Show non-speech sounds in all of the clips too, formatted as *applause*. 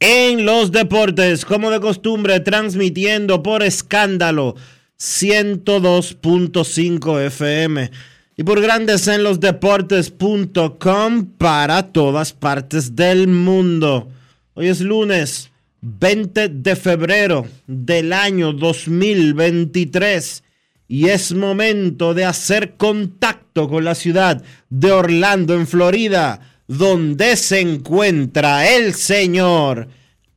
en los Deportes, como de costumbre, transmitiendo por escándalo 102.5 FM y por Grandes en los Deportes.com para todas partes del mundo. Hoy es lunes. 20 de febrero del año 2023 y es momento de hacer contacto con la ciudad de Orlando, en Florida, donde se encuentra el señor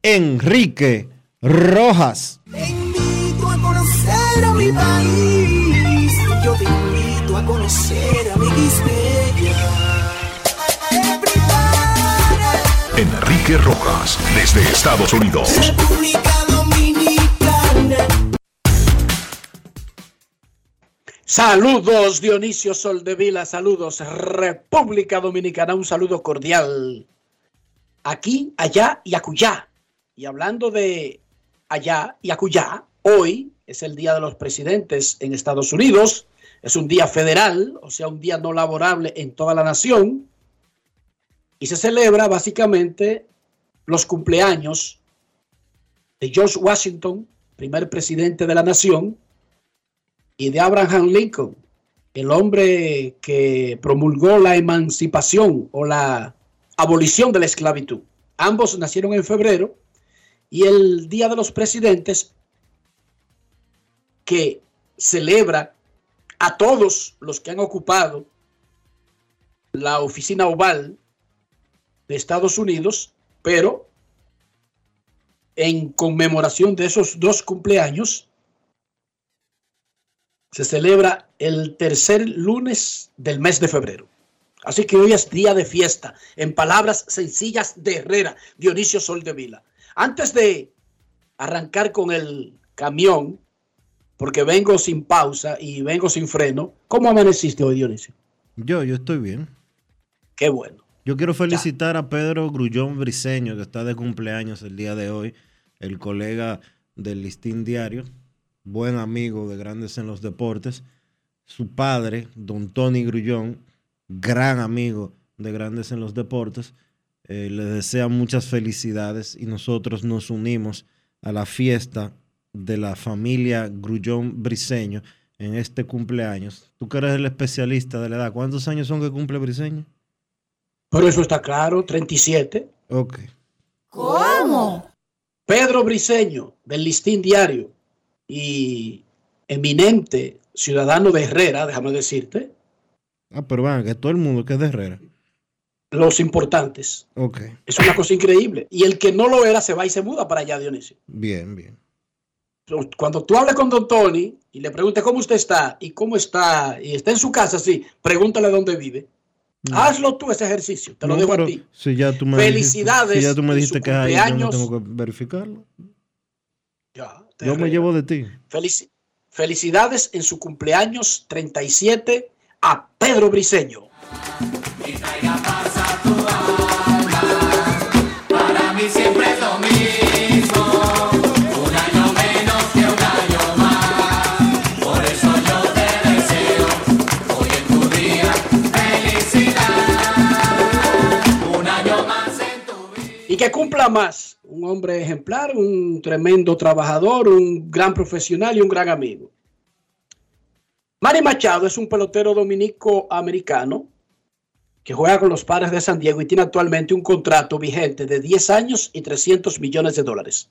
Enrique Rojas. Te invito a conocer a mi país, yo te invito a conocer a mi Enrique Rojas, desde Estados Unidos. República Saludos Dionisio Soldevila, saludos República Dominicana, un saludo cordial. Aquí, allá y acullá. Y hablando de allá y acullá, hoy es el Día de los Presidentes en Estados Unidos. Es un día federal, o sea, un día no laborable en toda la nación. Y se celebra básicamente los cumpleaños de George Washington, primer presidente de la nación, y de Abraham Lincoln, el hombre que promulgó la emancipación o la abolición de la esclavitud. Ambos nacieron en febrero y el Día de los Presidentes que celebra a todos los que han ocupado la oficina oval de Estados Unidos, pero en conmemoración de esos dos cumpleaños, se celebra el tercer lunes del mes de febrero. Así que hoy es día de fiesta, en palabras sencillas de Herrera, Dionisio Soldevila. Antes de arrancar con el camión, porque vengo sin pausa y vengo sin freno, ¿cómo amaneciste hoy, Dionisio? Yo, yo estoy bien. Qué bueno. Yo quiero felicitar a Pedro Grullón Briseño, que está de cumpleaños el día de hoy, el colega del Listín Diario, buen amigo de Grandes en los Deportes. Su padre, don Tony Grullón, gran amigo de Grandes en los Deportes, eh, le desea muchas felicidades y nosotros nos unimos a la fiesta de la familia Grullón Briseño en este cumpleaños. Tú que eres el especialista de la edad, ¿cuántos años son que cumple Briseño? Pero eso está claro, 37. Ok. ¿Cómo? Pedro Briseño, del Listín Diario y eminente ciudadano de Herrera, déjame decirte, Ah, pero van, que todo el mundo que es de Herrera. los importantes. Ok, Es una cosa increíble. Y el que no lo era se va y se muda para allá, Dionisio. bien, bien. Cuando tú hables con don Tony y le preguntes cómo usted está y cómo está, y está en su casa, sí, pregúntale dónde vive. Hazlo tú ese ejercicio, te lo Mm. Dejo a ti. Si ya tú me Felicidades Dijiste, si ya tú me dijiste que ahí, yo no tengo que verificarlo. Ya, Yo me llevo de ti. Felici- felicidades en su cumpleaños 37 a Pedro Briseño. Para mí siempre es lo mismo. Un año menos que un año más. Por eso yo te deseo hoy en tu día felicidad. Un año más en tu vida. Y que cumpla más. Un hombre ejemplar, un tremendo trabajador, un gran profesional y un gran amigo. Manny Machado es un pelotero dominico americano que juega con los padres de San Diego y tiene actualmente un contrato vigente de 10 años y 300 millones de dólares.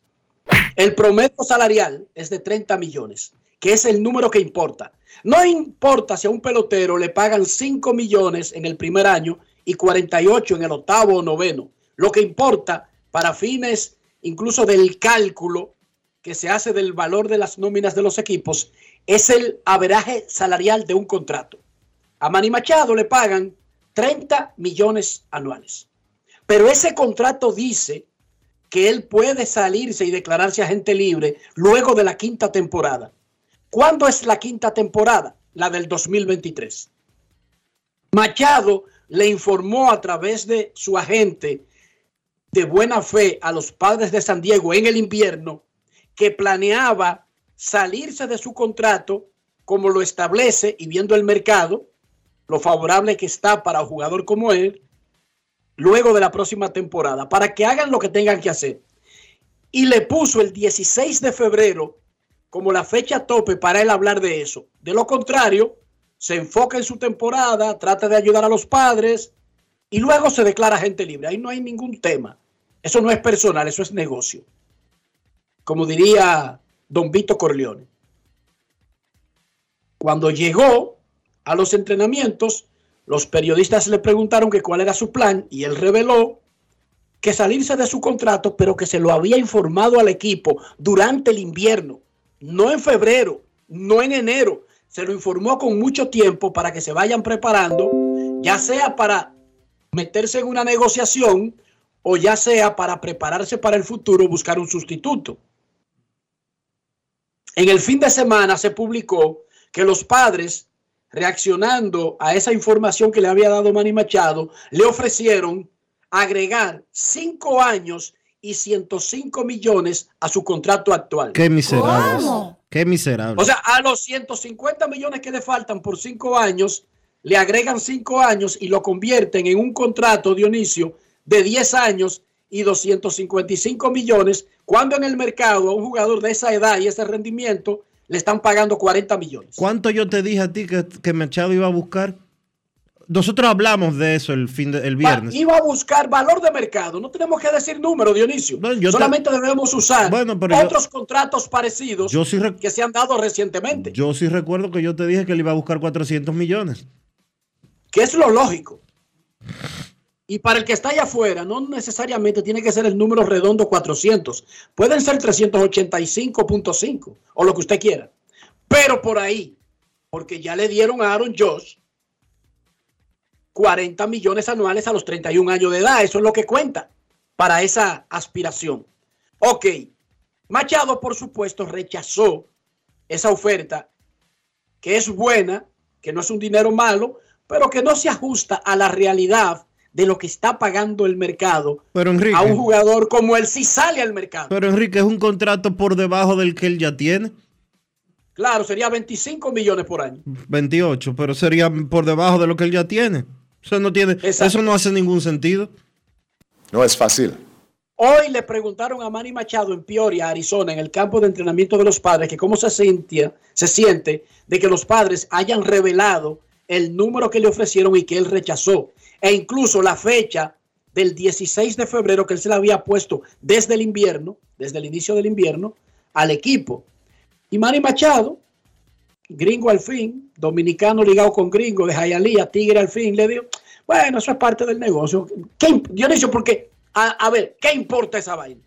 El promedio salarial es de 30 millones, que es el número que importa. No importa si a un pelotero le pagan 5 millones en el primer año y 48 en el octavo o noveno. Lo que importa para fines incluso del cálculo que se hace del valor de las nóminas de los equipos es el averaje salarial de un contrato. A Manny Machado le pagan 30 millones anuales. Pero ese contrato dice que él puede salirse y declararse agente libre luego de la quinta temporada. ¿Cuándo es la quinta temporada? La del 2023. Machado le informó a través de su agente de buena fe a los padres de San Diego en el invierno que planeaba salirse de su contrato como lo establece y viendo el mercado, lo favorable que está para un jugador como él, luego de la próxima temporada, para que hagan lo que tengan que hacer. Y le puso el 16 de febrero como la fecha tope para él hablar de eso. De lo contrario, se enfoca en su temporada, trata de ayudar a los padres y luego se declara gente libre. Ahí no hay ningún tema. Eso no es personal, eso es negocio. Como diría don Vito Corleone. Cuando llegó a los entrenamientos, los periodistas le preguntaron que cuál era su plan y él reveló que salirse de su contrato, pero que se lo había informado al equipo durante el invierno, no en febrero, no en enero, se lo informó con mucho tiempo para que se vayan preparando, ya sea para meterse en una negociación o ya sea para prepararse para el futuro, buscar un sustituto. En el fin de semana se publicó que los padres, reaccionando a esa información que le había dado Manny Machado, le ofrecieron agregar cinco años y 105 millones a su contrato actual. Qué miserables. Qué miserables. O sea, a los 150 millones que le faltan por cinco años, le agregan cinco años y lo convierten en un contrato, Dionisio, de 10 años y 255 millones, cuando en el mercado a un jugador de esa edad y ese rendimiento le están pagando 40 millones. ¿Cuánto yo te dije a ti que, que Machado iba a buscar? Nosotros hablamos de eso el fin de, el viernes. Va, iba a buscar valor de mercado. No tenemos que decir número, Dionisio. No, Solamente te- debemos usar Bueno, pero otros yo- contratos parecidos Yo sí, rec- que se han dado recientemente, yo sí recuerdo que yo te dije que él iba a buscar 400 millones. Que es lo lógico. Y para el que está allá afuera, no necesariamente tiene que ser el número redondo 400. Pueden ser 385.5 o lo que usted quiera. Pero por ahí, porque ya le dieron a Aaron Josh 40 millones anuales a los 31 años de edad. Eso es lo que cuenta para esa aspiración. Ok. Machado, por supuesto, rechazó esa oferta, que es buena, que no es un dinero malo, pero que no se ajusta a la realidad de lo que está pagando el mercado Pero Enrique, a un jugador como él si sale al mercado. pero Enrique es un contrato por debajo del que él ya tiene. Claro, sería 25 millones por año. 28, pero sería por debajo de lo que él ya tiene. Eso no tiene, Exacto. eso no hace ningún sentido. No es fácil. Hoy le preguntaron a Manny Machado en Peoria, Arizona, en el campo de entrenamiento de los padres, que cómo se sentía, se siente de que los padres hayan revelado el número que le ofrecieron y que él rechazó. E incluso la fecha del 16 de febrero que él se le había puesto desde el invierno, desde el inicio del invierno, al equipo. Y Manny Machado, gringo al fin, dominicano ligado con gringo de Jayalía, tigre al fin, le dio, bueno, eso es parte del negocio. ¿Qué, Dionisio, porque, a, a ver, ¿qué importa esa vaina?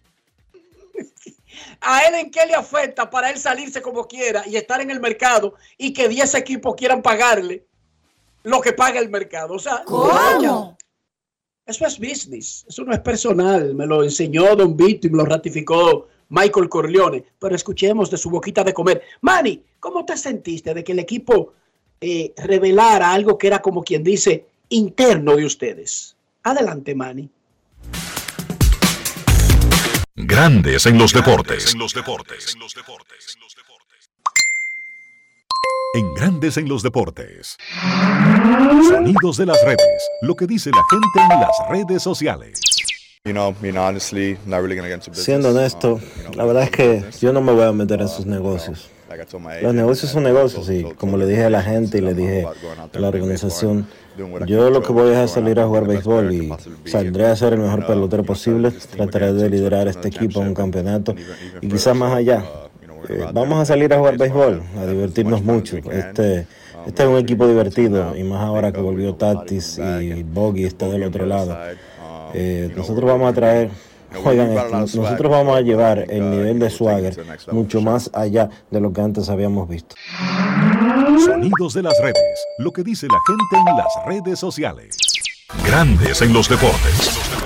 *laughs* ¿A él en qué le afecta para él salirse como quiera y estar en el mercado y que 10 equipos quieran pagarle lo que paga el mercado? O sea, ¿Cómo? eso es business, eso no es personal. Me lo enseñó Don Vito y me lo ratificó Michael Corleone. Pero escuchemos de su boquita de comer. Manny, ¿cómo te sentiste de que el equipo eh, revelara algo que era como quien dice interno de ustedes. Adelante, Manny. Grandes en los deportes. En Grandes en los deportes. Sonidos de las redes. Lo que dice la gente en las redes sociales. You know, you know, honestly, not really gonna get into business. Siendo honesto, la verdad es que yo no me voy a meter en Uh, sus negocios. Los negocios son and negocios y como le dije a la gente y le dije a la organización, yo lo que voy es a salir a jugar béisbol y saldré a ser el mejor uh, pelotero posible, trataré de liderar este equipo a un campeonato y quizás más allá. Eh, Vamos a salir a jugar béisbol, a divertirnos mucho. Este, este es un equipo divertido y más ahora que volvió Tatis y Boggy está del otro the lado. Um, Eh, nosotros vamos a traer, oigan esto, swag, nosotros vamos a llevar el nivel de swagger mucho más allá de lo que antes habíamos visto. Sonidos de las redes. Lo que dice la gente en las redes sociales. Grandes en los deportes.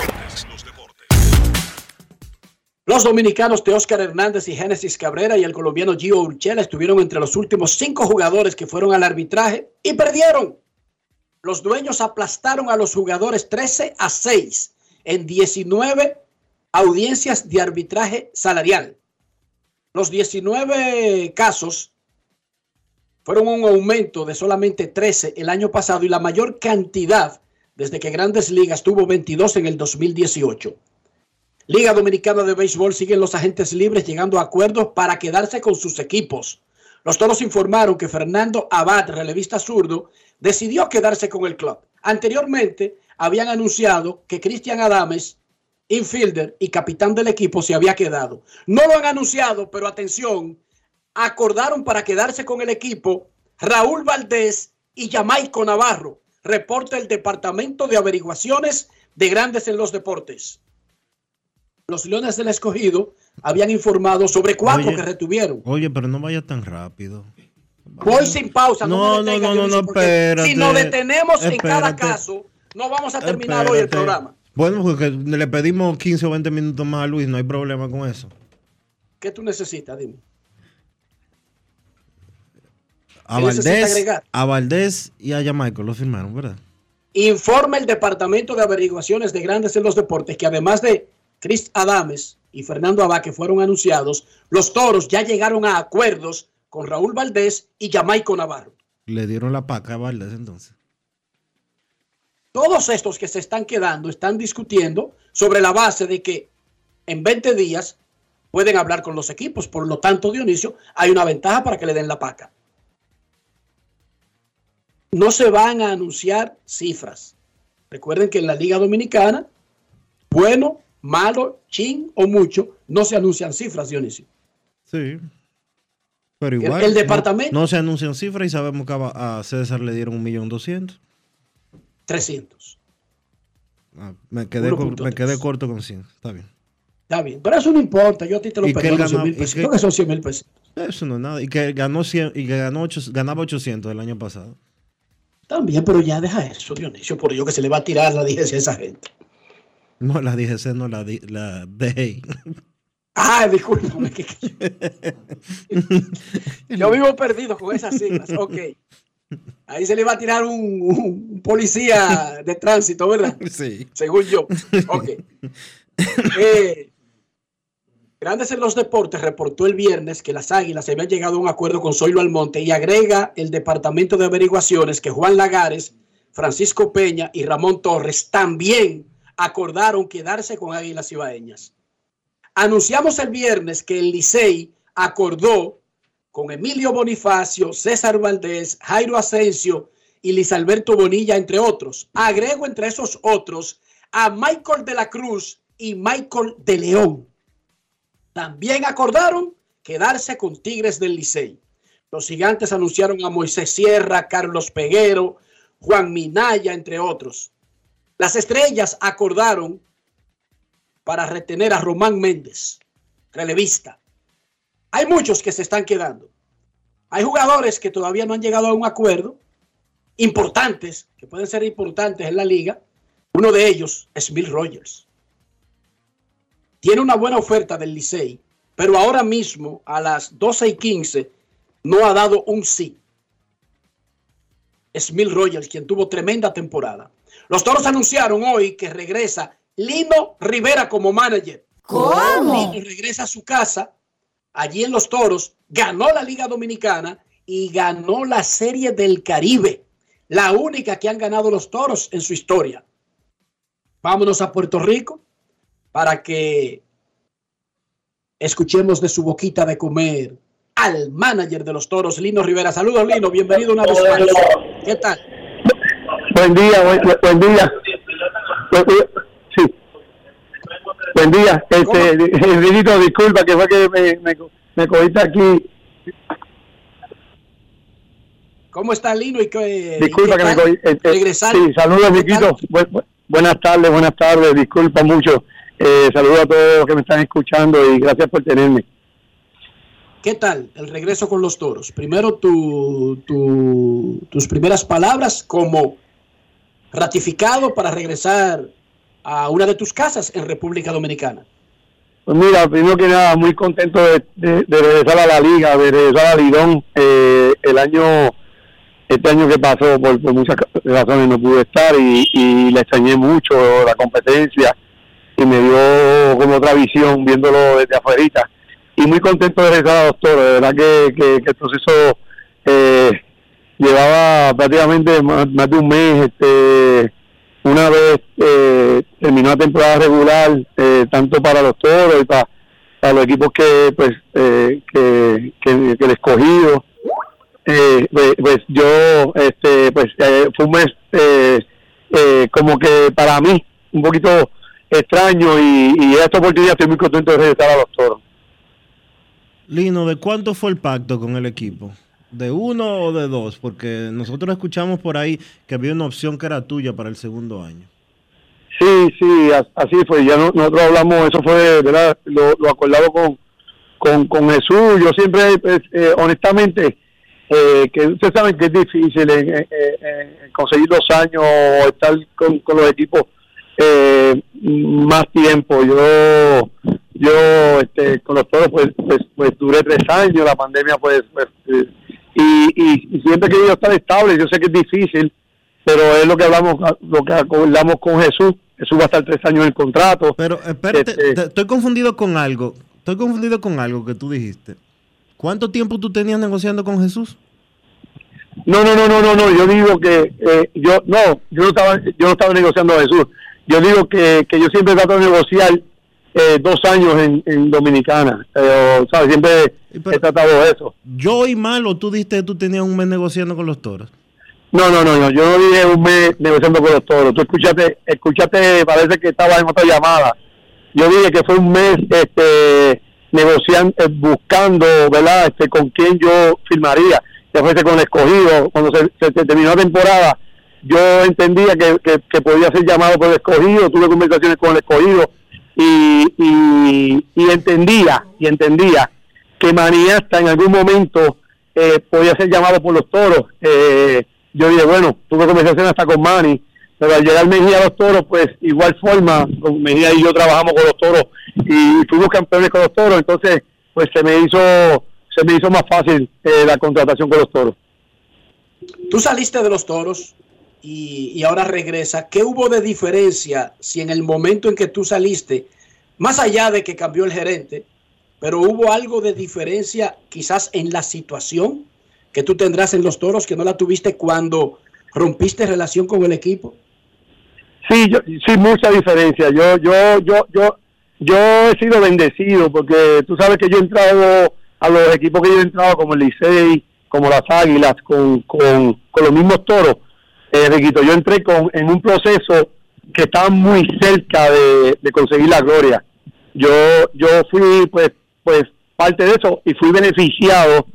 Los dominicanos de Oscar Hernández y Génesis Cabrera y el colombiano Gio Urchela estuvieron entre los últimos cinco jugadores que fueron al arbitraje y perdieron. Los dueños aplastaron a los jugadores 13 a 6 en 19 audiencias de arbitraje salarial. Los 19 casos fueron un aumento de solamente 13 el año pasado y la mayor cantidad desde que Grandes Ligas tuvo 22 en el 2018. Liga Dominicana de Béisbol siguen los agentes libres llegando a acuerdos para quedarse con sus equipos. Los toros informaron que Fernando Abad, relevista zurdo, decidió quedarse con el club. Anteriormente habían anunciado que Cristian Adames, infielder y capitán del equipo, se había quedado. No lo han anunciado, pero atención, acordaron para quedarse con el equipo Raúl Valdés y Jamaico Navarro, reporta el Departamento de Averiguaciones de Grandes en los Deportes. Los Leones del Escogido habían informado sobre cuatro Oye. que retuvieron. Oye, pero no vaya tan rápido. Voy sin pausa. No, No, me detenga, no, no, no, espérate. Si nos detenemos en cada caso, no vamos a terminar hoy el programa. Bueno, porque le pedimos 15 o 20 minutos más a Luis, no hay problema con eso. ¿Qué tú necesitas? Dime. A ¿Qué necesita Valdés, a Valdés y a Jamaico lo firmaron, ¿verdad? Informa el Departamento de Averiguaciones de Grandes en los Deportes que además de Chris Adames y Fernando Abad que fueron anunciados, los toros ya llegaron a acuerdos con Raúl Valdés y Jamaico Navarro. Le dieron la paca a Valdés entonces. Todos estos que se están quedando están discutiendo sobre la base de que en 20 días pueden hablar con los equipos. Por lo tanto, Dionisio, hay una ventaja para que le den la paca. No se van a anunciar cifras. Recuerden que en la Liga Dominicana, bueno, malo, chin o mucho, no se anuncian cifras, Dionisio. Sí. Pero El- igual. el no- departamento- No, se anuncian cifras y sabemos que a, César le dieron un millón doscientos. 300. Ah, me, quedé cor- 1.3. me quedé corto con 100. Está bien. Está bien, pero eso no importa. Yo a ti te lo ¿Y qué perdono él 100 ganaba- mil pesos. Creo que son 100 mil pesos. Eso no es nada. Y que ganó 100, y que ganó ocho- ganaba 800 el año pasado. También, pero ya deja eso, Dionisio, por ello que se le va a tirar la diligencia a esa gente. No, la DGC, no la, DGI. Ah, discúlpame. que- que- *laughs* Yo vivo perdido con esas siglas. Ok. Ahí se le va a tirar un, un policía de tránsito, ¿verdad? Sí. Según yo. Ok. Eh, Grandes en los Deportes reportó el viernes que las Águilas habían llegado a un acuerdo con Zoilo Almonte y agrega el Departamento de Averiguaciones que Juan Lagares, Francisco Peña y Ramón Torres también acordaron quedarse con Águilas Ibaeñas. Anunciamos el viernes que el Licey acordó con Emilio Bonifacio, César Valdés, Jairo Asensio y Luis Alberto Bonilla, entre otros. Agrego entre esos otros a Michael de la Cruz y Michael de León. También acordaron quedarse con Tigres del Licey. Los gigantes anunciaron a Moisés Sierra, Carlos Peguero, Juan Minaya, entre otros. Las estrellas acordaron para retener a Román Méndez, relevista. Hay muchos que se están quedando. Hay jugadores que todavía no han llegado a un acuerdo, importantes, que pueden ser importantes en la liga. Uno de ellos es Bill Rogers. Tiene una buena oferta del Licey, pero ahora mismo a las 12 y 15 no ha dado un sí. Smil Rogers, quien tuvo tremenda temporada. Los toros anunciaron hoy que regresa Lino Rivera como manager. ¿Cómo? Lino regresa a su casa, allí en los toros, ganó la Liga Dominicana y ganó la Serie del Caribe, la única que han ganado los toros en su historia. Vámonos a Puerto Rico para que escuchemos de su boquita de comer al manager de los toros, Lino Rivera. Saludos, Lino, bienvenido una vez más. ¿Qué tal? Buen día, buen, buen día. Buen día. Sí. Buen día. Este, Rinito, *laughs* disculpa que fue que me, me, me cogiste aquí. ¿Cómo está Lino? Y Disculpa y qué que me cogí. este, Regresar. Sí, saludos, ¿Qué tal? Riquito. Bu- bu- buenas tardes, buenas tardes. Disculpa mucho. Eh, saludos a todos los que me están escuchando y gracias por tenerme. ¿Qué tal el regreso con los toros? Primero tu, tu- tus primeras palabras como ratificado para regresar a una de tus casas en República Dominicana. Pues mira, primero que nada, muy contento de, regresar a la liga, de regresar a Lidón. Eh, el año, este año que pasó, por, muchas razones no pude estar y, y le extrañé mucho la competencia y me dio como otra visión viéndolo desde afuera. Y muy contento de regresar a los toros, de verdad que, que- que el proceso eh, llevaba prácticamente más, de un mes. Este, una vez eh, terminó la temporada regular, eh, tanto para los toros y para, para los equipos que pues eh, que, que, el escogido, eh, pues, pues yo este pues eh, fue un mes eh, como que para mí un poquito extraño y, y esta oportunidad estoy muy contento de regresar a los toros. Lino, ¿de cuánto fue el pacto con el equipo? ¿De uno o de dos? Porque nosotros escuchamos por ahí que había una opción que era tuya para el segundo año. Sí, sí, as- así fue. Ya no- nosotros hablamos, eso fue, ¿verdad? Lo, acordado con, con, con Jesús. Yo siempre, pues, eh, honestamente, eh, que ustedes saben que es difícil eh, conseguir los años o estar con, con los equipos eh, más tiempo. Yo, yo, este, con los toros, pues, pues, pues duré tres años. La pandemia, pues, pues, eh, y, y, y siempre he querido estar estable. Yo sé que es difícil, pero es lo que hablamos, lo que acordamos con Jesús. Jesús va a estar tres años en el contrato. Pero espérate, Este- te- estoy confundido con algo. Estoy confundido con algo que tú dijiste. ¿Cuánto tiempo tú tenías negociando con Jesús? No, no, no, no, no, no. Yo digo que eh, yo no, yo no estaba, yo no estaba negociando a Jesús. Yo digo que, que yo siempre trato de negociar eh, dos años en, en Dominicana. Eh, ¿sabes? Siempre he tratado eso. ¿Yo oí mal o tú dijiste que tú tenías un mes negociando con los toros? No, no, no, no. Yo no dije un mes negociando con los toros. Tú escuchaste, escuchaste, parece que estaba en otra llamada. Yo dije que fue un mes, este, negociando, eh, buscando, ¿verdad? Este, con quién yo firmaría. Ya fuese con el escogido. Cuando se, se- se terminó la temporada, yo entendía que, que, que podía ser llamado por el escogido. Tuve conversaciones con el escogido y, y, y entendía, y entendía que Maniasta en algún momento eh, podía ser llamado por los toros. Eh, yo dije, bueno, tuve conversación hasta con Manny, pero al llegar Mejía a los toros, pues igual forma, Mejía y yo trabajamos con los toros y fuimos campeones con los toros, entonces pues se me hizo se me hizo más fácil eh, la contratación con los toros. Tú saliste de los toros y, ahora regresa. ¿Qué hubo de diferencia si en el momento en que tú saliste, más allá de que cambió el gerente, pero hubo algo de diferencia quizás en la situación que tú tendrás en los toros que no la tuviste cuando rompiste relación con el equipo? Sí, yo, sí, mucha diferencia. Yo, yo, yo, yo, yo he sido bendecido porque tú sabes que yo he entrado a los equipos que yo he entrado, como el Licey, como las Águilas, con, con, con los mismos toros. Eh, Riquito, yo entré con, en un proceso que estaba muy cerca de, conseguir la gloria. Yo, yo fui, pues, pues, parte de eso y fui beneficiado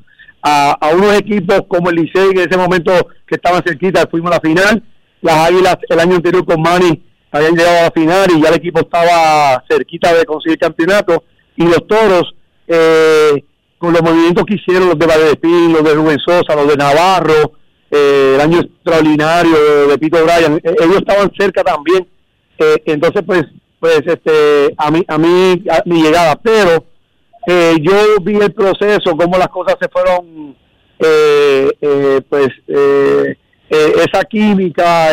a, a unos equipos como el Licey, que en ese momento que estaban cerquita, fuimos a la final. Las Águilas el año anterior con Manny habían llegado a la final y ya el equipo estaba cerquita de conseguir campeonato. Y los toros, eh, con los movimientos que hicieron los de Valedepín, los de Rubén Sosa, los de Navarro, eh, el año extraordinario de Pito Bryan, eh, ellos estaban cerca también. Eh, entonces, pues, pues, este, a mí, a mí, a mi llegada, pero eh, yo vi el proceso, cómo las cosas se fueron, pues, esa química,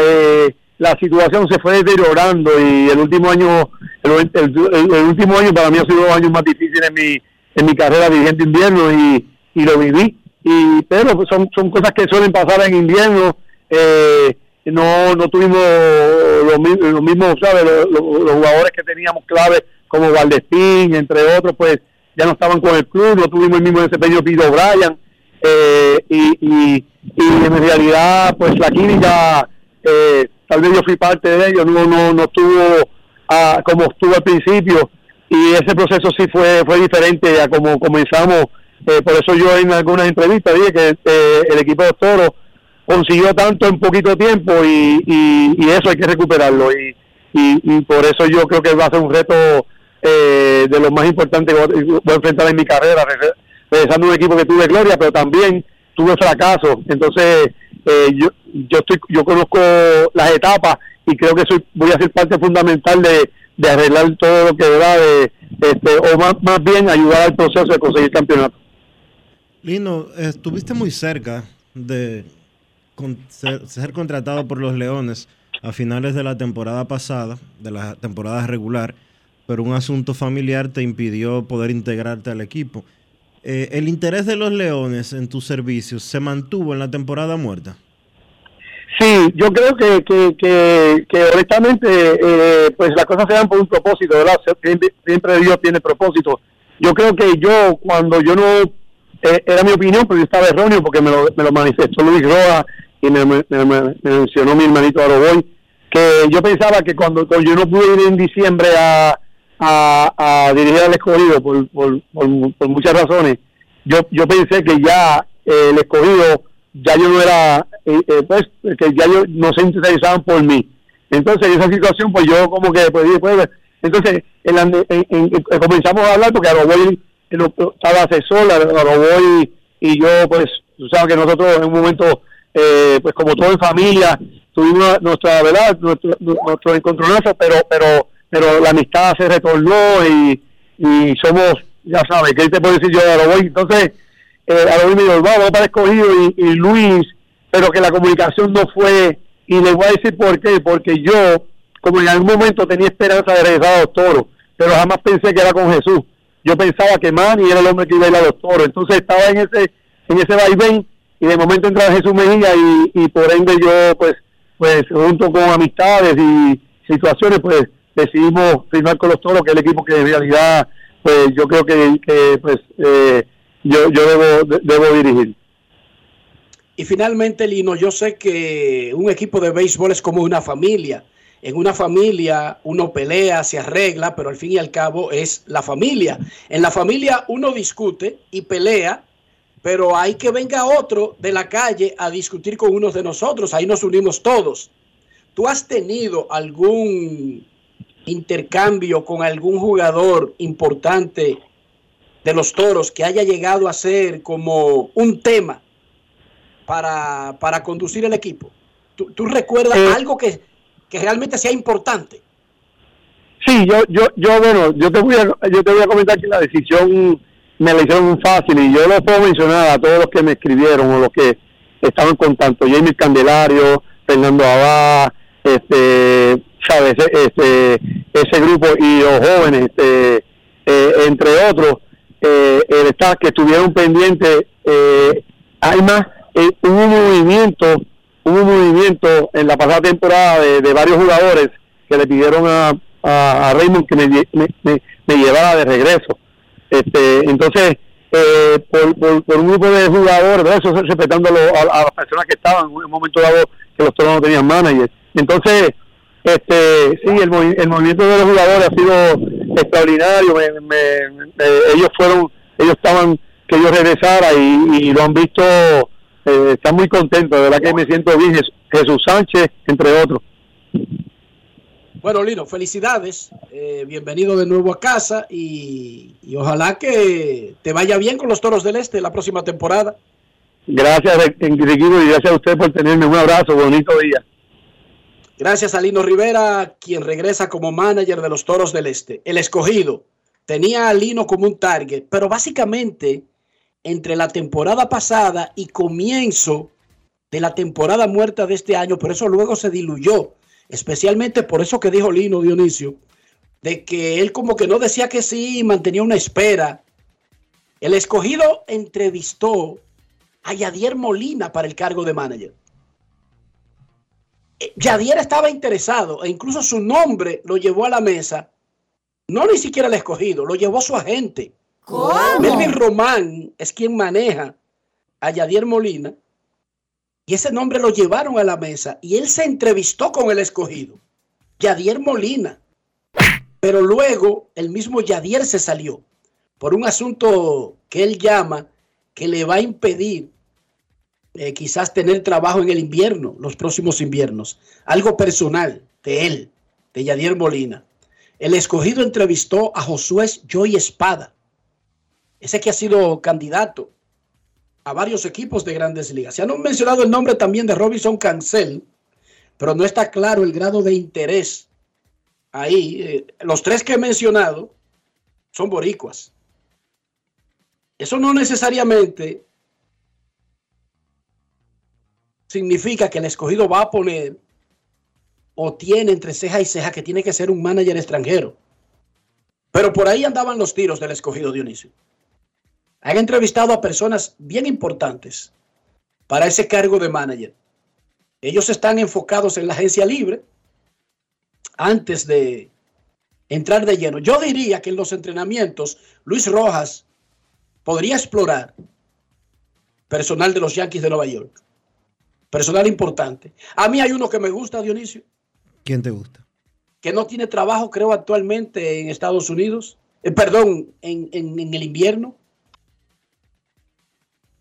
la situación se fue deteriorando y el último año, el, el- último año para mí ha sido los años más difíciles en mi, en mi carrera dirigente invierno y lo viví. Y, pero pues, son, son cosas que suelen pasar en invierno. Eh, no, no tuvimos los, mi- los mismos, ¿sabes? Los, jugadores que teníamos clave como Valdespín, entre otros, pues ya no estaban con el club, no tuvimos el mismo desempeño que Ido Bryan. Eh, y, y, en realidad, pues la química, eh, tal vez yo fui parte de ello, no, no, no estuvo ah, como estuvo al principio y ese proceso sí fue fue diferente a como comenzamos. Eh, por eso yo en algunas entrevistas dije que eh, el equipo de Toro consiguió tanto en poquito tiempo y, y, y eso hay que recuperarlo y, y, por eso yo creo que va a ser un reto eh, de los más importantes que voy a enfrentar en mi carrera, re- regresando a un equipo que tuve gloria, pero también tuve fracaso. Entonces, eh, yo, yo estoy, yo conozco las etapas y creo que soy, voy a ser parte fundamental de, arreglar todo lo que va de, este, o más, más bien ayudar al proceso de conseguir campeonato. Lino, estuviste muy cerca de ser, contratado por los Leones a finales de la temporada pasada, de la temporada regular, pero un asunto familiar te impidió poder integrarte al equipo. Eh, ¿El interés de los Leones en tus servicios se mantuvo en la temporada muerta? Sí, yo creo que, que, que, honestamente, eh, pues las cosas se dan por un propósito, ¿verdad? Siempre Dios tiene propósito. Yo creo que yo, cuando yo no, eh, era mi opinión, pero yo estaba erróneo porque me lo, me lo manifestó Luis Roa y me, me- me- me mencionó mi hermanito Aroboy, que yo pensaba que cuando, yo no pude ir en diciembre a, a, dirigir al escogido por, por, muchas razones, yo, yo pensé que ya eh, el escogido, ya yo no era, eh, eh, pues, que ya yo no se interesaban por mí. Entonces, en esa situación, pues yo como que, pues, dije, pues, entonces, en la- en- en- en- comenzamos a hablar porque Aroboy estaba asesor, Aroboy y yo, pues, tú sabes que nosotros en un momento, eh, pues como todo en familia, tuvimos nuestra, ¿verdad? Nuestro, nuestro encontronazo, pero, pero, pero la amistad se retornó y, y somos, ya sabes, ¿qué te puedo decir yo de? Entonces, eh, Aroboy me dijo, vamos para escogido y, y Luis, pero que la comunicación no fue, y les voy a decir por qué, porque yo, como en algún momento tenía esperanza de regresar a los toros, pero jamás pensé que era con Jesús. Yo pensaba que Manny era el hombre que iba a ir a los toros, entonces estaba en ese, en ese vaivén, y de momento entra Jesús Mejía y, por ende yo pues pues junto con amistades y situaciones pues decidimos firmar con los toros que es el equipo que en realidad pues yo creo que, que, pues eh, yo yo debo de- debo dirigir Y finalmente, Lino, yo sé que un equipo de béisbol es como una familia. En una familia uno pelea, se arregla, pero al fin y al cabo es la familia. En la familia uno discute y pelea, pero hay que venga otro de la calle a discutir con unos de nosotros. Ahí nos unimos todos. ¿Tú has tenido algún intercambio con algún jugador importante de los toros que haya llegado a ser como un tema para, para conducir el equipo? ¿Tú, tú recuerdas Eh. algo que, que realmente sea importante? Sí, yo, yo, yo, bueno, yo te voy a, yo te voy a comentar que la decisión me la hicieron fácil y yo lo puedo mencionar a todos los que me escribieron o los que estaban con tanto Jamie Candelario, Fernando Abad, este, sabes, este, ese grupo y los jóvenes, este, eh, entre otros, eh, el staff que estuvieron pendientes, eh, hay más, eh, un movimiento, hubo un movimiento en la pasada temporada de, varios jugadores que le pidieron a, a, Raymond que me, me, me- me llevara de regreso. Este, entonces, eh, por, por, un grupo de jugadores. Eso respetando a, a- las personas que estaban en un momento dado que los toros no tenían manager. Entonces, este, sí, el, movi- el movimiento de los jugadores ha sido extraordinario. Me- me- ellos fueron, ellos estaban que yo regresara y, y lo han visto, eh, están muy contentos, de verdad que me siento bien. Jes- Jesús Sánchez, entre otros. Bueno, Lino, felicidades. eh, bienvenido de nuevo a casa y, y ojalá que te vaya bien con los Toros del Este la próxima temporada. Gracias, Enriquito, y gracias a usted por tenerme. Un abrazo, bonito día. Gracias a Lino Rivera, quien regresa como manager de los Toros del Este. El escogido tenía a Lino como un target, pero básicamente entre la temporada pasada y comienzo de la temporada muerta de este año, pero eso luego se diluyó, especialmente por eso que dijo Lino Dionisio, de que él como que no decía que sí mantenía una espera. El escogido entrevistó a Yadier Molina para el cargo de manager. Eh, Yadier estaba interesado e incluso su nombre lo llevó a la mesa. No ni siquiera el escogido, lo llevó su agente. Melvin Román es quien maneja a Yadier Molina y ese nombre lo llevaron a la mesa y él se entrevistó con el escogido, Yadier Molina. Pero luego el mismo Yadier se salió por un asunto que él llama que le va a impedir eh, quizás tener trabajo en el invierno, los próximos inviernos. Algo personal de él, de Yadier Molina. El escogido entrevistó a Josué Joy Espada, ese que ha sido candidato a varios equipos de grandes ligas. Se han mencionado el nombre también de Robinson Cancel, pero no está claro el grado de interés ahí. eh, los tres que he mencionado son boricuas. Eso no necesariamente significa que el escogido va a poner o tiene entre ceja y ceja que tiene que ser un manager extranjero. Pero por ahí andaban los tiros del escogido Dionisio. Han entrevistado a personas bien importantes para ese cargo de manager. Ellos están enfocados en la agencia libre antes de entrar de lleno. Yo diría que en los entrenamientos Luis Rojas podría explorar personal de los Yankees de Nueva York. Personal importante. A mí hay uno que me gusta, Dionisio, ¿Quién te gusta? que no tiene trabajo, creo, actualmente en Estados Unidos. Eh, perdón, en, en- en el invierno.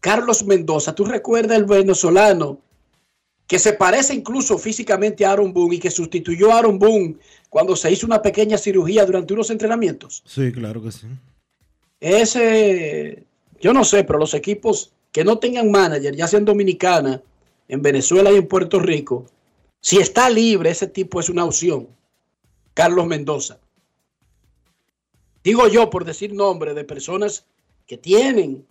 Carlos Mendoza, ¿tú recuerdas el venezolano que se parece incluso físicamente a Aaron Boone y que sustituyó a Aaron Boone cuando se hizo una pequeña cirugía durante unos entrenamientos? Sí, claro que sí. Ese, yo no sé, pero los equipos que no tengan manager, ya sea en Dominicana, en Venezuela y en Puerto Rico, si está libre, ese tipo es una opción. Carlos Mendoza. Digo yo por decir nombre de personas que tienen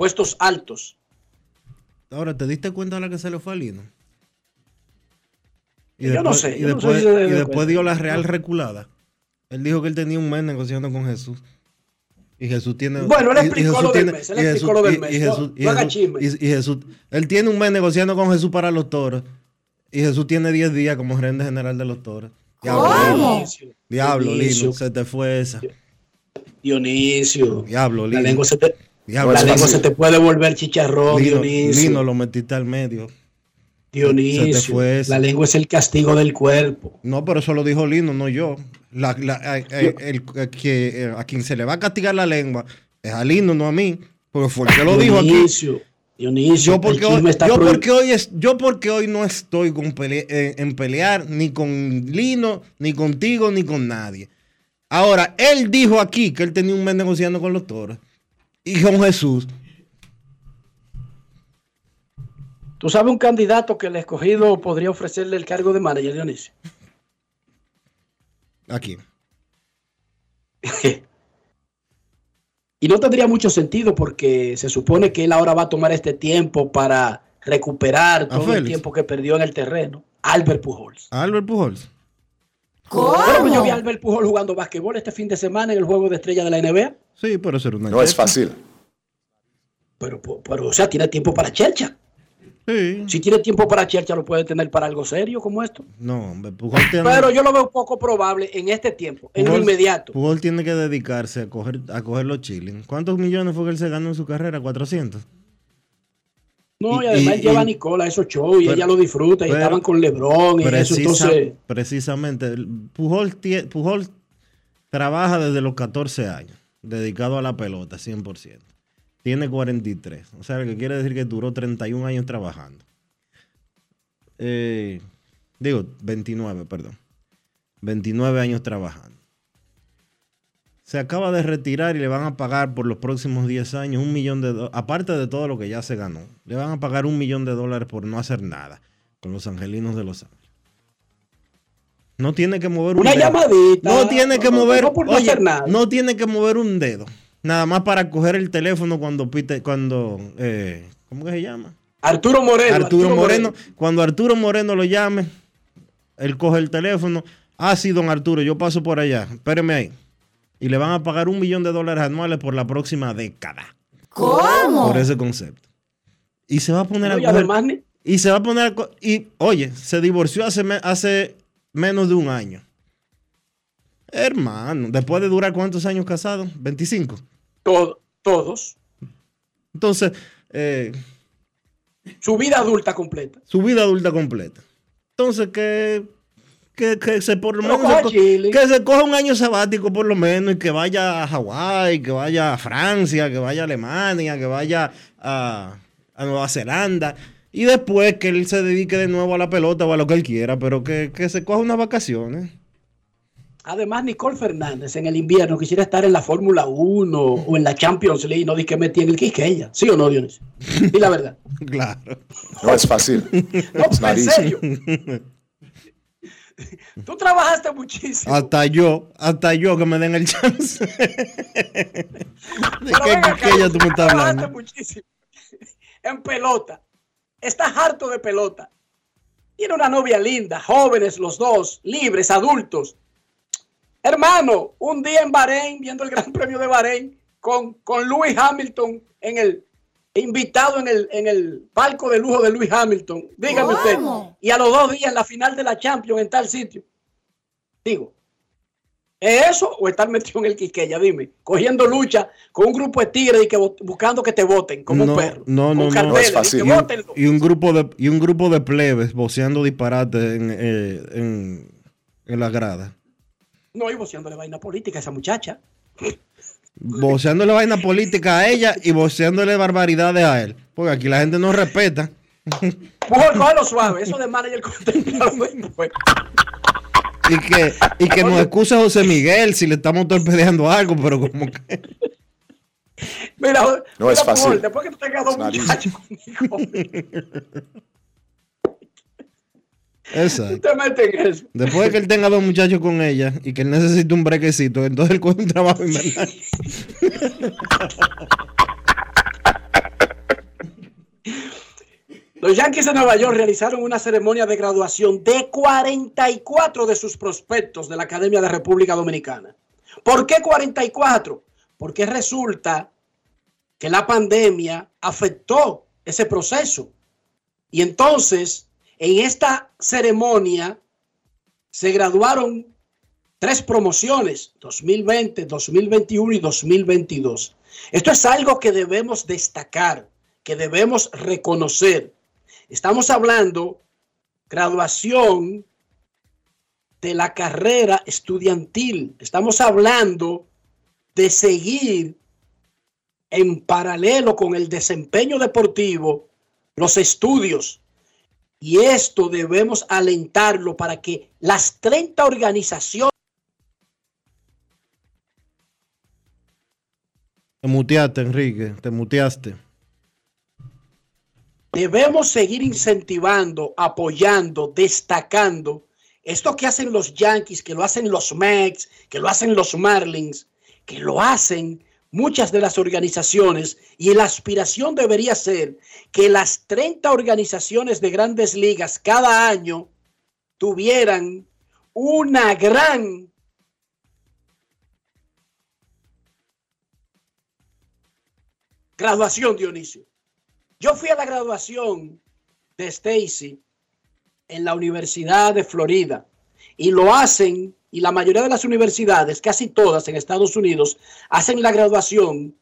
puestos altos. Ahora, ¿te diste cuenta de la que se le fue a Lino? Y Yo no después, sé, y yo no después, sé si y dio después dio la real reculada. Él dijo que él tenía un mes negociando con Jesús. Y Jesús tiene. Bueno, él explicó Jesús lo del mes, él y explicó Jesús- lo del y- mes, y no- Jesús- y no haga Jesús- chisme. y- y Jesús- Él tiene un mes negociando con Jesús para los toros. Y Jesús tiene 10 días como gerente general de los toros. Diablo. Dionisio, Diablo, Dionisio, Lino. Se te fue esa. Dionisio. Diablo, La Lino. lengua se te, Diablo, la lengua se te puede volver chicharrón, Lino, Dionisio. Lino lo metiste al medio. Dionisio. La lengua es el castigo del cuerpo. No, pero eso lo dijo Lino, no yo. La- la- el- que, a quien se le va a castigar la lengua es a Lino, no a mí. Porque fue el que lo dijo aquí. Dionisio. Dionisio. Yo porque, hoy, yo, porque hoy es, yo porque hoy no estoy con pele- eh, en pelear ni con Lino, ni contigo, ni con nadie. Ahora, él dijo aquí que él tenía un mes negociando con los toros. Y con Jesús. ¿Tú sabes un candidato que el escogido podría ofrecerle el cargo de manager, Dionisio? Aquí. *laughs* Y no tendría mucho sentido porque se supone que él ahora va a tomar este tiempo para recuperar todo el tiempo que perdió en el terreno. Albert Pujols. Albert Pujols. Pero yo vi a Albert Pujols jugando basquetbol este fin de semana en el juego de estrella de la NBA. Sí, pero eso era una No es fácil. Pero, pero, o sea, tiene tiempo para Chercha. Sí. Si tiene tiempo para Chercha, lo puede tener para algo serio como esto. No, hombre, Pujol tiene, Pero yo lo veo poco probable en este tiempo, en lo inmediato. Pujol tiene que dedicarse a coger, a coger los chilling. ¿Cuántos millones fue que él se ganó en su carrera? 400. No, y, y- además y- lleva a Nicola a esos shows y ella lo disfruta y pero- estaban con LeBron y eso. Entonces, precisamente, Pujol, Pujol trabaja desde los 14 años, dedicado a la pelota, 100%. Tiene 43, o sea, lo que quiere decir que duró 31 años trabajando. Eh, digo, 29, perdón. 29 años trabajando. Se acaba de retirar y le van a pagar por los próximos 10 años un millón de dólares, aparte de todo lo que ya se ganó, le van a pagar un millón de dólares por no hacer nada con los angelinos de Los Ángeles. No tiene que mover un una dedo. llamadita. No tiene que no, mover, no por no oye, hacer nada. no tiene que mover un dedo. Nada más para coger el teléfono cuando pite, cuando, eh, ¿cómo que se llama? Arturo Moreno. Arturo Moreno, cuando Arturo Moreno lo llame, él coge el teléfono. Ah, sí, don Arturo, yo paso por allá. Espéreme ahí. Y le van a pagar un millón de dólares anuales por la próxima década. ¿Cómo? Por ese concepto. Y se va a poner No, a y coger- Y se va a poner a Y, oye, se divorció hace, hace menos de un año. Hermano, después de durar cuántos años casados? 25. todo- todos. Entonces, eh, Su vida adulta completa. su vida adulta completa. Entonces, que, que, que se por lo Pero menos co- que se coja un año sabático por lo menos y que vaya a Hawái, que vaya a Francia, que vaya a Alemania, que vaya a, a Nueva Zelanda. Y después que él se dedique de nuevo a la pelota o a lo que él quiera, pero que, que se coja unas vacaciones. Además, Nicole Fernández en el invierno quisiera estar en la Fórmula 1 o en la Champions League, no di que metí en el Quisqueya. ¿Sí o no, Dionisio? Y la verdad. *laughs* Claro. No es fácil. *laughs* No, It's not en easy. serio. Tú trabajaste muchísimo. Hasta yo, hasta yo que me den el chance. *laughs* ¿De qué Quiqueya tú me estás trabajaste hablando? muchísimo en pelota. Estás harto de pelota. Tiene una novia linda, jóvenes los dos, libres, adultos. Hermano, un día en Bahrein, viendo el Gran Premio de Bahrein, con, con Lewis Hamilton en el invitado en el, en el palco de lujo de Lewis Hamilton. Dígame usted. Y a los dos días en la final de la Champions en tal sitio. Digo, ¿es eso o estar metido en el Quisqueya? Dime, cogiendo lucha con un grupo de tigres y que bu- buscando que te voten como No, un perro. no, no, no. es fácil. Y un, vótenlo. y un grupo de y un grupo de plebes voceando disparates en, eh, en, en la grada. No, y voceándole vaina política a esa muchacha. Voceándole vaina política a ella y voceándole barbaridades a él. Porque aquí la gente no respeta. Mujer, cógelo suave. Eso de manager después. Y que, y que nos excuse José Miguel si le estamos torpedeando algo, pero como que. Mira, No mira, es fácil. Después que tú tengas dos It's not easy. muchachos conmigo, Exacto. te eso. Después de que él tenga dos muchachos con ella y que él necesite un brequecito, entonces él coge un trabajo invernal. *laughs* Los Yankees de Nueva York realizaron una ceremonia de graduación de 44 de sus prospectos de la Academia de República Dominicana. ¿Por qué 44? Porque resulta que la pandemia afectó ese proceso. Y entonces, en esta ceremonia se graduaron tres promociones, 2020, 2021 y 2022. Esto es algo que debemos destacar, que debemos reconocer. Estamos hablando graduación de la carrera estudiantil. Estamos hablando de seguir en paralelo con el desempeño deportivo los estudios. Y esto debemos alentarlo para que las 30 organizaciones Te muteaste, Enrique, te muteaste. Debemos seguir incentivando, apoyando, destacando esto que hacen los Yankees, que lo hacen los Mets, que lo hacen los Marlins, que lo hacen muchas de las organizaciones y la aspiración debería ser que las 30 organizaciones de grandes ligas cada año tuvieran una gran graduación, Dionisio. Yo fui a la graduación de Stacy en la Universidad de Florida y lo hacen, y la mayoría de las universidades, casi todas en Estados Unidos, hacen la graduación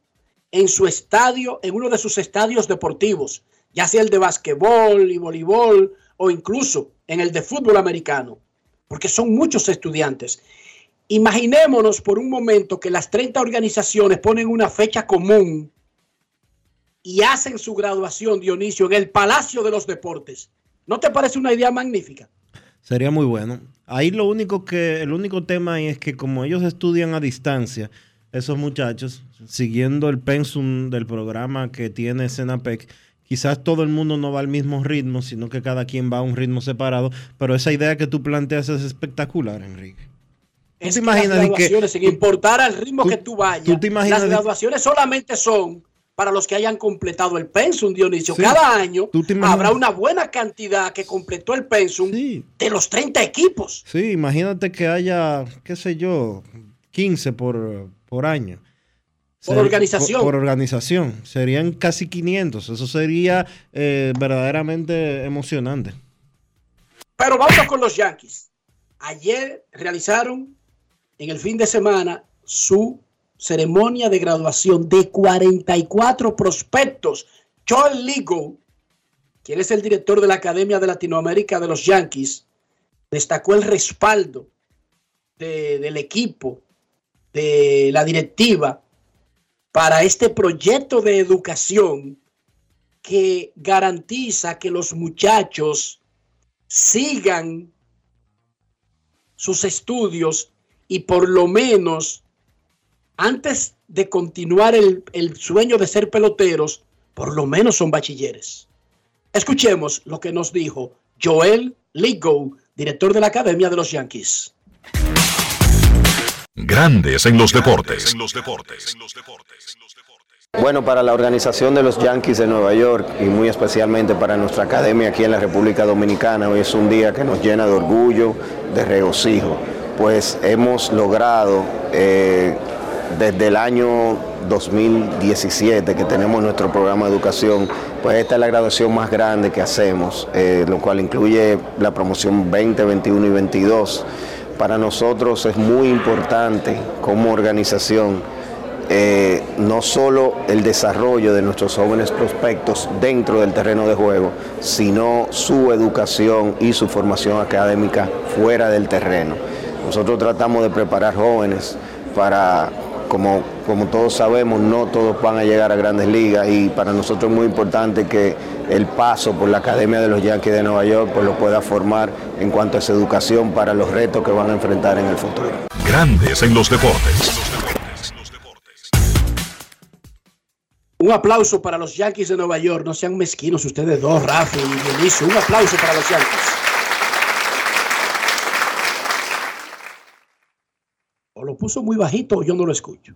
en su estadio, en uno de sus estadios deportivos, ya sea el de basquetbol y voleibol o incluso en el de fútbol americano, porque son muchos estudiantes. Imaginémonos por un momento que las 30 organizaciones ponen una fecha común y hacen su graduación, Dionisio, en el Palacio de los Deportes. ¿No te parece una idea magnífica? Sería muy bueno. Ahí lo único que, el único tema ahí es que como ellos estudian a distancia, esos muchachos, siguiendo el pensum del programa que tiene Senapec, quizás todo el mundo no va al mismo ritmo, sino que cada quien va a un ritmo separado, pero esa idea que tú planteas es espectacular, Enrique. Es te que imaginas las que- graduaciones, sin importar al ritmo tú- que tú vayas, tú te imaginas las graduaciones solamente son para los que hayan completado el pensum, Dionisio. Sí. Cada año habrá una buena cantidad que completó el pensum Sí. de los 30 equipos. Sí, imagínate que haya, qué sé yo, 15 por, por año. Por Ser- organización. Por, por organización. Serían casi 500. Eso sería eh, verdaderamente emocionante. Pero vamos con los Yankees. Ayer realizaron en el fin de semana su ceremonia de graduación de 44 prospectos. Joel Ligo, quien es el director de la Academia de Latinoamérica de los Yankees, destacó el respaldo de- del equipo, de la directiva, para este proyecto de educación que garantiza que los muchachos sigan sus estudios y por lo menos antes de continuar el, el sueño de ser peloteros, por lo menos son bachilleres. Escuchemos lo que nos dijo Joel Ligo, director de la Academia de los Yankees. Grandes en los deportes. Bueno, para la organización de los Yankees de Nueva York y muy especialmente para nuestra academia aquí en la República Dominicana, hoy es un día que nos llena de orgullo, de regocijo, pues hemos logrado eh, desde el año 2017 que tenemos nuestro programa de educación, pues esta es la graduación más grande que hacemos, eh, lo cual incluye la promoción 20, 21 y 22. Para nosotros es muy importante como organización eh, no solo el desarrollo de nuestros jóvenes prospectos dentro del terreno de juego, sino su educación y su formación académica fuera del terreno. Nosotros tratamos de preparar jóvenes para, como, como todos sabemos, no todos van a llegar a grandes ligas y para nosotros es muy importante que el paso por la Academia de los Yankees de Nueva York pues, lo pueda formar en cuanto a esa educación para los retos que van a enfrentar en el futuro. Grandes en los deportes. Un aplauso para los Yankees de Nueva York. No sean mezquinos ustedes dos, Rafi y Dionisio. Un aplauso para los Yankees. O lo puso muy bajito yo no lo escucho.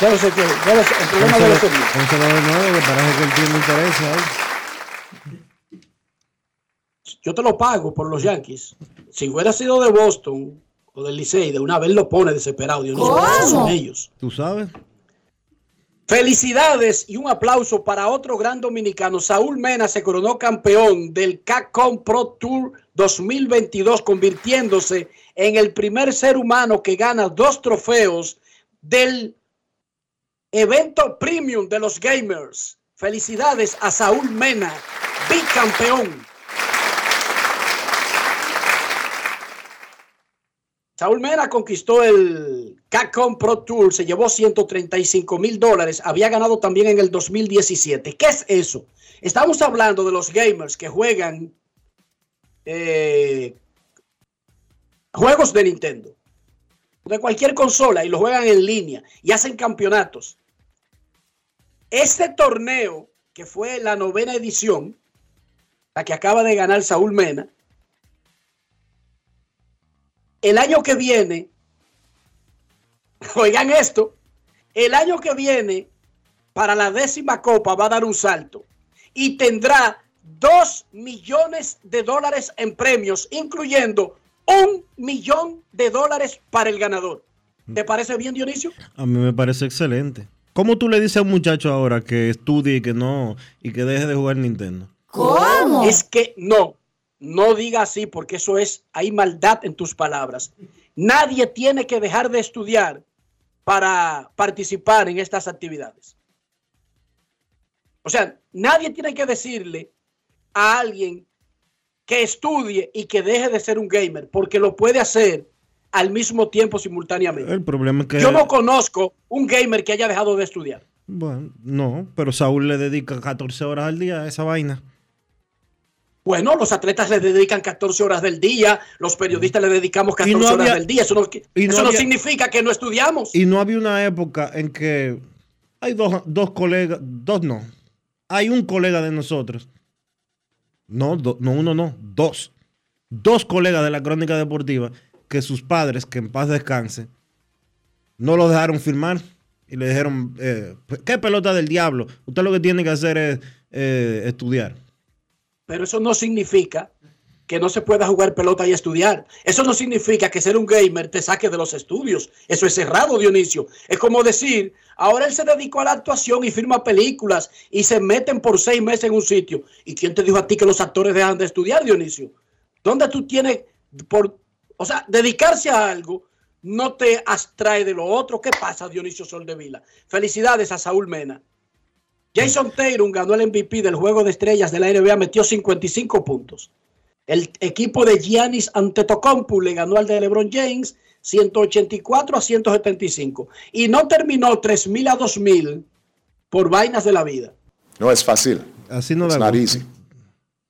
Debe ser que- debe ser- el problema de nuevo, que parece que él tiene interés ahí. Yo te lo pago por los Yankees. Si hubiera sido de Boston o del Licey, de una vez lo pone desesperado. Esos son ellos. ¿Tú sabes? Felicidades y un aplauso para otro gran dominicano. Saúl Mena se coronó campeón del CACOM Pro Tour 2022, convirtiéndose en el primer ser humano que gana dos trofeos del evento premium de los gamers. Felicidades a Saúl Mena, bicampeón. Saúl Mena conquistó el CACOM Pro Tour, se llevó 135 mil dólares, había ganado también en el 2017. ¿Qué es eso? Estamos hablando de los gamers que juegan eh, juegos de Nintendo, de cualquier consola y lo juegan en línea y hacen campeonatos. Este torneo, que fue la novena edición, la que acaba de ganar Saúl Mena, el año que viene, *laughs* oigan esto, el año que viene, para la décima copa va a dar un salto y tendrá 2 millones de dólares en premios, incluyendo un millón de dólares para el ganador. ¿Te parece bien, Dionisio? A mí me parece excelente. ¿Cómo tú le dices a un muchacho ahora que estudie y que no y que deje de jugar Nintendo? ¿Cómo? Es que no, no diga así porque eso es, hay maldad en tus palabras. Nadie tiene que dejar de estudiar para participar en estas actividades. O sea, nadie tiene que decirle a alguien que estudie y que deje de ser un gamer, porque lo puede hacer al mismo tiempo simultáneamente. El problema es que... Yo no conozco un gamer que haya dejado de estudiar. Bueno, no, pero Saúl le dedica 14 horas al día a esa vaina. Bueno, los atletas le dedican 14 horas del día, los periodistas le dedicamos 14 Y no horas del día. Eso no, y no eso no había- significa que no estudiamos. Y no había una época en que hay dos, dos colegas, dos no, hay un colega de nosotros, no, no uno, no, dos, dos colegas de la crónica deportiva que sus padres, que en paz descanse, no lo dejaron firmar y le dijeron, eh, ¿qué pelota del diablo? Usted lo que tiene que hacer es eh, estudiar. Pero eso no significa que no se pueda jugar pelota y estudiar. Eso no significa que ser un gamer te saque de los estudios. Eso es cerrado, Dionisio. Es como decir, ahora él se dedicó a la actuación y firma películas y se meten por seis meses en un sitio. ¿Y quién te dijo a ti que los actores dejan de estudiar, Dionisio? ¿Dónde tú tienes por, o sea, dedicarse a algo no te abstrae de lo otro? ¿Qué pasa, Dionisio Soldevila? Felicidades a Saúl Mena. Jason Tatum ganó el MVP del juego de estrellas de la NBA, metió 55 puntos. El equipo de Giannis Antetokounmpo le ganó al de LeBron James 184 a 175 y no terminó 3000 a 2000 por vainas de la vida. No es fácil. Así no gusto. easy.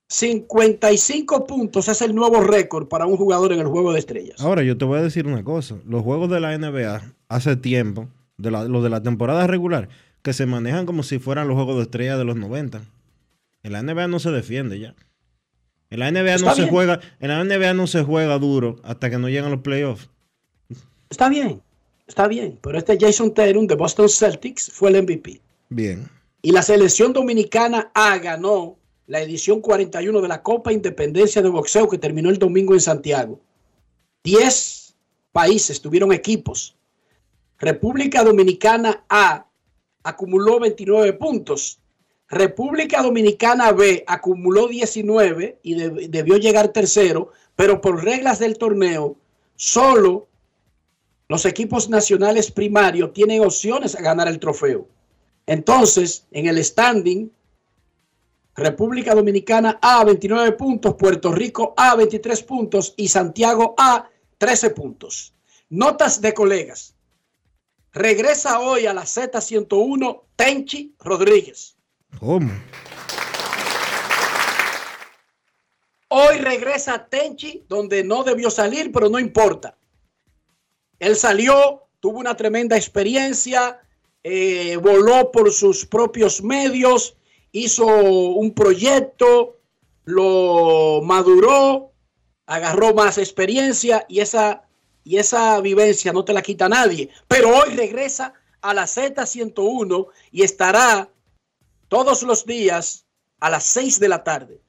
55 puntos es el nuevo récord para un jugador en el juego de estrellas. Ahora, yo te voy a decir una cosa. Los juegos de la NBA hace tiempo, de la, los de la temporada regular, que se manejan como si fueran los juegos de estrella de los 90. En la NBA no se defiende ya. En la NBA Está no se juega, en la NBA no se juega duro hasta que no llegan los playoffs. Está bien, está bien, pero este Jason Tatum de Boston Celtics fue el MVP. Bien. Y la selección dominicana A ganó la edición 41 de la Copa Independencia de Boxeo que terminó el domingo en Santiago. 10 países tuvieron equipos. República Dominicana A acumuló 29 puntos. República Dominicana B acumuló 19 y deb- debió llegar tercero, pero por reglas del torneo, solo los equipos nacionales primarios tienen opciones a ganar el trofeo. Entonces, en el standing, República Dominicana A 29 puntos, Puerto Rico A 23 puntos y Santiago A 13 puntos. Notas de colegas. Regresa hoy a la Z101 Tenchi Rodríguez. ¿Cómo? Hoy regresa Tenchi donde no debió salir, pero no importa. Él salió, tuvo una tremenda experiencia, eh, voló por sus propios medios, hizo un proyecto, lo maduró, agarró más experiencia y esa, y esa vivencia no te la quita nadie. Pero hoy regresa a la Z101 y estará todos los días a las 6 de la tarde.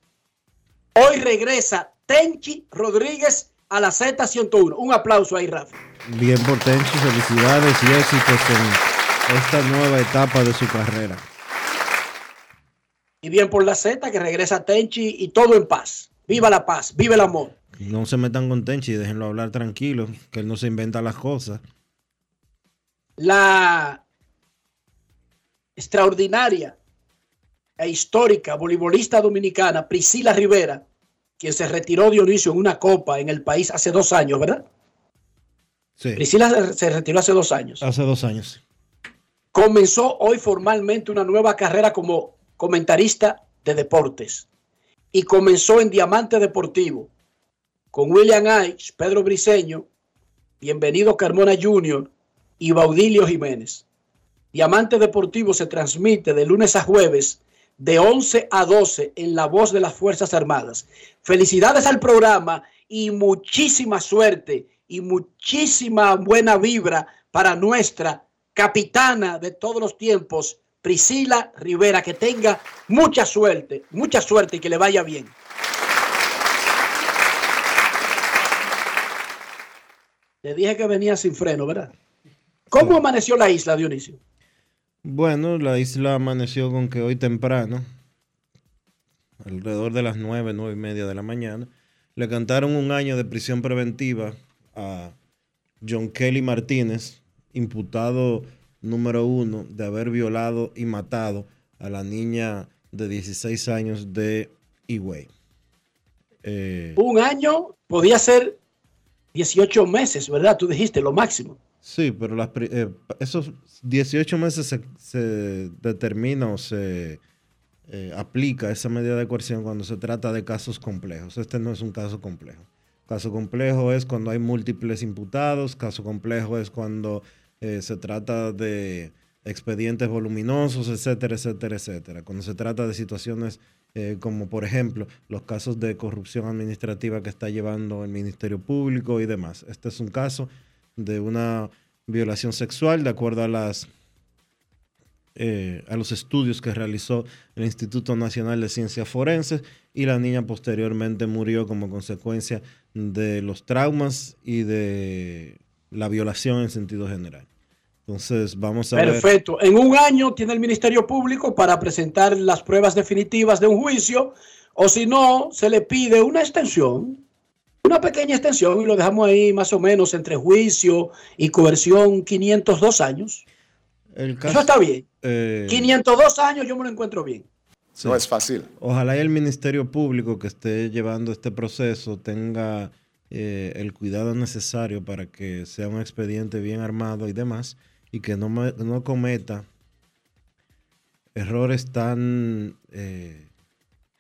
Hoy regresa Tenchi Rodríguez a la Z101. Un aplauso ahí, Rafa. Bien por Tenchi, felicidades y éxitos en esta nueva etapa de su carrera. Y bien por la Z que regresa Tenchi y todo en paz. Viva la paz, viva el amor. No se metan con Tenchi, déjenlo hablar tranquilo, que él no se inventa las cosas. La extraordinaria e histórica voleibolista dominicana Priscila Rivera, quien se retiró Dionisio en una copa en el país hace dos años, ¿verdad? Sí. Priscila se- retiró hace dos años. Hace dos años. comenzó hoy formalmente una nueva carrera como comentarista de deportes y comenzó en Diamante Deportivo con William Aich, Pedro Briseño, Bienvenido Carmona Jr. y Baudilio Jiménez. Diamante Deportivo se transmite de lunes a jueves de 11 a 12 en la voz de las Fuerzas Armadas. Felicidades al programa y muchísima suerte y muchísima buena vibra para nuestra capitana de todos los tiempos, Priscila Rivera. Que tenga mucha suerte, mucha suerte y que le vaya bien. Le dije que venía sin freno, ¿verdad? ¿Cómo amaneció la isla, Dionisio? Bueno, la isla amaneció con que hoy temprano, alrededor de las nueve, nueve y media de la mañana, le cantaron un año de prisión preventiva a John Kelly Martínez, imputado número uno de haber violado y matado a la niña de 16 años de Higüey. Eh, Un año podía ser 18 meses, ¿verdad? Tú dijiste lo máximo. Sí, pero las eh, esos 18 meses se, se determina o se eh, aplica esa medida de coerción cuando se trata de casos complejos. Este no es un caso complejo. Caso complejo es cuando hay múltiples imputados, caso complejo es cuando eh, se trata de expedientes voluminosos, etcétera, etcétera, etcétera. Cuando se trata de situaciones eh, como, por ejemplo, los casos de corrupción administrativa que está llevando el Ministerio Público y demás. Este es un caso de una violación sexual de acuerdo a las eh, a los estudios que realizó el Instituto Nacional de Ciencias Forenses y la niña posteriormente murió como consecuencia de los traumas y de la violación en sentido general. Entonces vamos a ver. Perfecto. En un año tiene el Ministerio Público para presentar las pruebas definitivas de un juicio, o si no, se le pide una extensión, una pequeña extensión, y lo dejamos ahí más o menos entre juicio y coerción 502 años. El Eso está bien. eh, 502 años yo me lo encuentro bien. Sí. No es fácil. Ojalá y el Ministerio Público que esté llevando este proceso tenga eh, el cuidado necesario para que sea un expediente bien armado y demás, y que no, me- no cometa errores tan eh,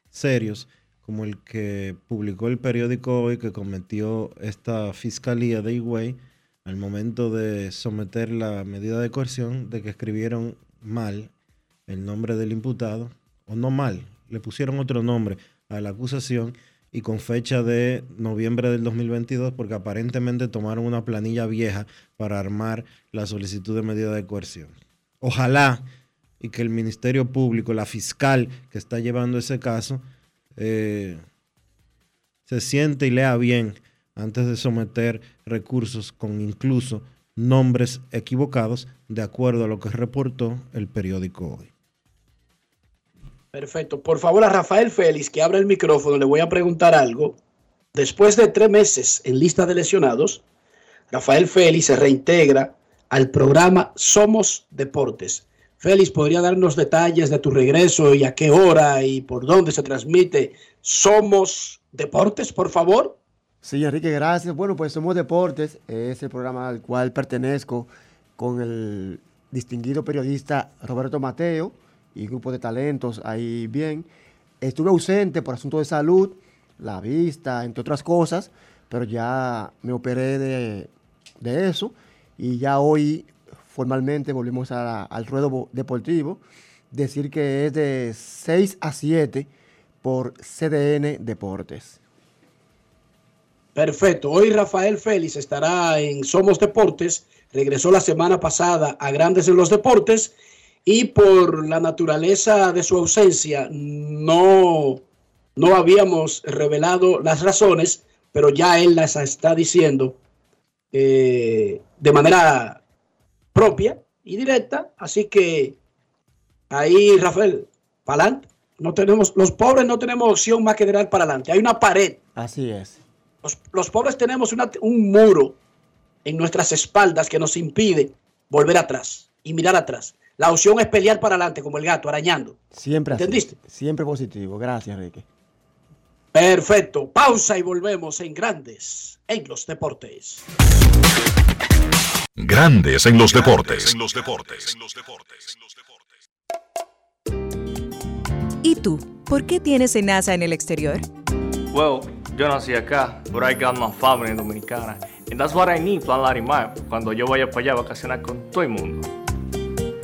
serios como el que publicó el periódico hoy que cometió esta fiscalía de Higüey al momento de someter la medida de coerción de que escribieron mal el nombre del imputado, o no mal, le pusieron otro nombre a la acusación y con fecha de noviembre del 2022 porque aparentemente tomaron una planilla vieja para armar la solicitud de medida de coerción. Ojalá y que el Ministerio Público, la fiscal que está llevando ese caso, eh, se siente y lea bien antes de someter recursos con incluso nombres equivocados de acuerdo a lo que reportó el periódico hoy. Perfecto. Por favor, a Rafael Félix, que abra el micrófono, le voy a preguntar algo. Después de tres meses en lista de lesionados, Rafael Félix se reintegra al programa Somos Deportes. Félix, ¿podría darnos detalles de tu regreso y a qué hora y por dónde se transmite Somos Deportes, por favor? Sí, Enrique, gracias. Bueno, pues Somos Deportes es el programa al cual pertenezco con el distinguido periodista Roberto Mateo y grupo de talentos ahí bien. Estuve ausente por asunto de salud, la vista, entre otras cosas, pero ya me operé de, de eso y ya hoy formalmente volvimos a- al ruedo deportivo. Decir que es de 6 a 7 por CDN Deportes. Perfecto. Hoy Rafael Félix estará en Somos Deportes. Regresó la semana pasada a Grandes en los Deportes y por la naturaleza de su ausencia no, no habíamos revelado las razones, pero ya él las está diciendo eh, de manera propia y directa. Así que ahí, Rafael, para adelante. No tenemos, los pobres no tenemos opción más que dar para adelante. Hay una pared. Así es. Los, los pobres tenemos una- un muro en nuestras espaldas que nos impide volver atrás y mirar atrás. La opción es pelear para adelante como el gato, arañando. Siempre así. ¿Entendiste? Siempre positivo. Gracias, Enrique. Perfecto. Pausa y volvemos en Grandes en los Deportes. Grandes en los deportes. En los deportes. ¿Y tú? ¿Por qué tienes enaza en el exterior? Well, yo nací acá, but I got my family dominicana. And that's what I need, Plan Larimar, cuando yo vaya para allá a vacacionar con todo el mundo.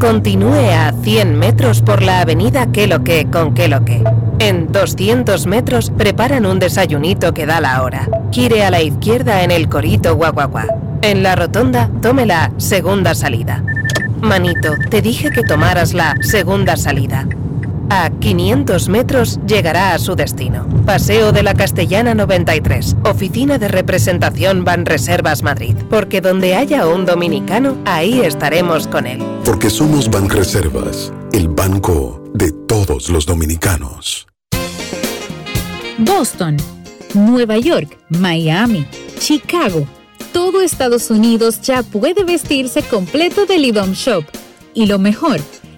Continúe a 100 metros por la avenida Queloque con Queloque. En 200 metros preparan un desayunito que da la hora. Gire a la izquierda en el Corito Guaguaguá. En la rotonda, tome la segunda salida. Manito, te dije que tomaras la segunda salida. A 500 metros llegará a su destino. Paseo de la Castellana 93, Oficina de Representación Banreservas Madrid. Porque donde haya un dominicano, ahí estaremos con él. Porque somos Banreservas, el banco de todos los dominicanos. Boston, Nueva York, Miami, Chicago. Todo Estados Unidos ya puede vestirse completo del IDOM Shop. Y lo mejor,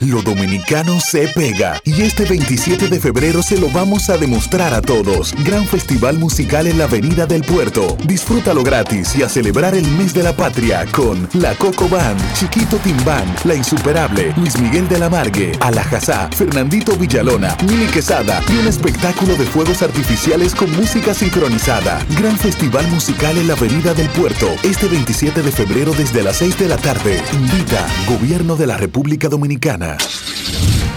Lo dominicano se pega y este 27 de febrero se lo vamos a demostrar a todos. Gran festival musical en la Avenida del Puerto. Disfrútalo gratis y a celebrar el mes de la patria con La Coco Band, Chiquito Timbán, La Insuperable, Luis Miguel de la Margue, Alajazá, Fernandito Villalona, Mili Quesada y un espectáculo de fuegos artificiales con música sincronizada. Gran festival musical en la Avenida del Puerto este 27 de febrero desde las 6 de la tarde. Invita Gobierno de la República Dominicana. É.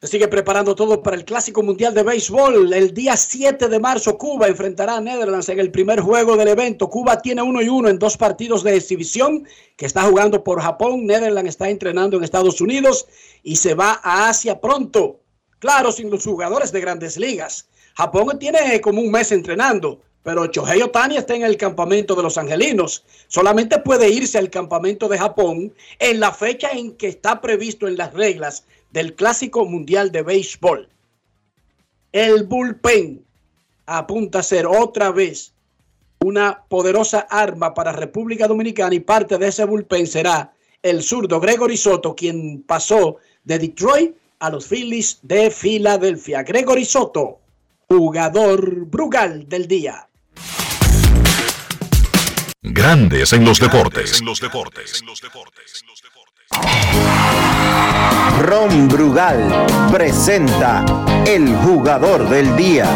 Se sigue preparando todo para el Clásico Mundial de Béisbol. El día 7 de marzo, Cuba enfrentará a Netherlands en el primer juego del evento. Cuba tiene uno y uno en dos partidos de exhibición que está jugando por Japón. Netherlands está entrenando en Estados Unidos y se va a Asia pronto. Claro, sin los jugadores de grandes ligas. Japón tiene como un mes entrenando, pero Shohei Otani está en el campamento de los angelinos. Solamente puede irse al campamento de Japón en la fecha en que está previsto en las reglas del Clásico Mundial de Béisbol. El bullpen apunta a ser otra vez una poderosa arma para República Dominicana y parte de ese bullpen será el zurdo Gregory Soto, quien pasó de Detroit a los Phillies de Filadelfia. Gregory Soto, jugador Brugal del día. Grandes en los deportes. Ron Brugal presenta el jugador del día.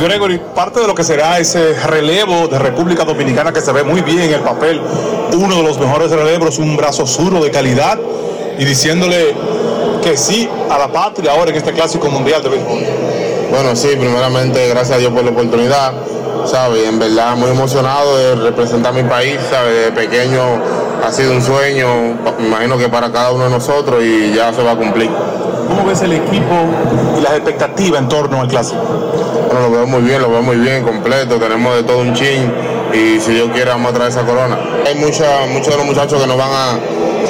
Gregory, parte de lo que será ese relevo de República Dominicana que se ve muy bien en el papel, uno de los mejores relevos, un brazo zurdo de calidad y diciéndole que sí a la patria ahora en este clásico mundial de béisbol. Bueno, sí, primeramente gracias a Dios por la oportunidad, ¿sabes? En verdad muy emocionado de representar mi país, ¿sabes? De pequeño ha sido un sueño, me imagino que para cada uno de nosotros y ya se va a cumplir. ¿Cómo ves el equipo y las expectativas en torno al clásico? Bueno, lo veo muy bien, lo veo muy bien, completo, tenemos de todo un chin y si Dios quiere vamos a traer esa corona. Hay mucha, muchos de los muchachos que nos van a,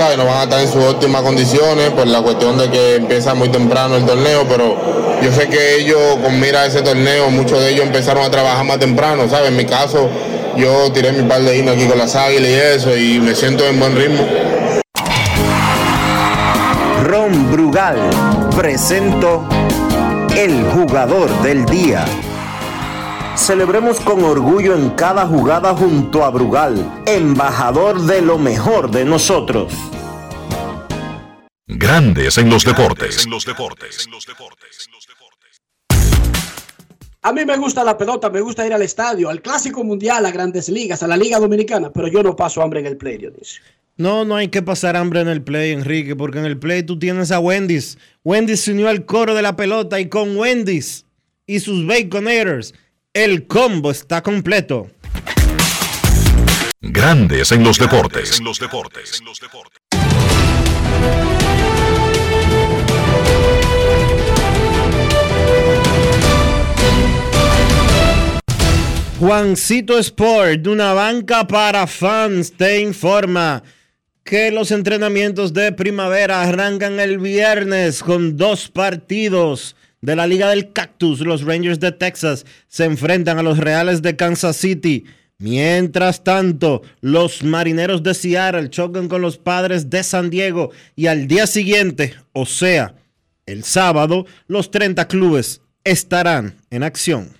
Nos van a estar en sus óptimas condiciones por la cuestión de que empieza muy temprano el torneo, pero yo sé que ellos con mira a ese torneo, muchos de ellos empezaron a trabajar más temprano, ¿sabes? En mi caso, yo tiré mi par de himnos aquí con las águilas y eso y me siento en buen ritmo. Ron Brugal presento el jugador del día. Celebremos con orgullo en cada jugada junto a Brugal, embajador de lo mejor de nosotros. Grandes en los deportes. A mí me gusta la pelota, me gusta ir al estadio, al Clásico Mundial, a Grandes Ligas, a la Liga Dominicana, pero yo no paso hambre en el play, Dionisio. No, no hay que pasar hambre en el play, Enrique, porque en el play tú tienes a Wendy's. Wendy's se unió al coro de la pelota y con Wendy's y sus Baconators, el combo está completo. Grandes en los deportes. Juancito Sport, una banca para fans, te informa que los entrenamientos de primavera arrancan el viernes con dos partidos de la Liga del Cactus. Los Rangers de Texas se enfrentan a los Reales de Kansas City. Mientras tanto, los Marineros de Seattle chocan con los Padres de San Diego y al día siguiente, o sea, el sábado, los 30 clubes estarán en acción.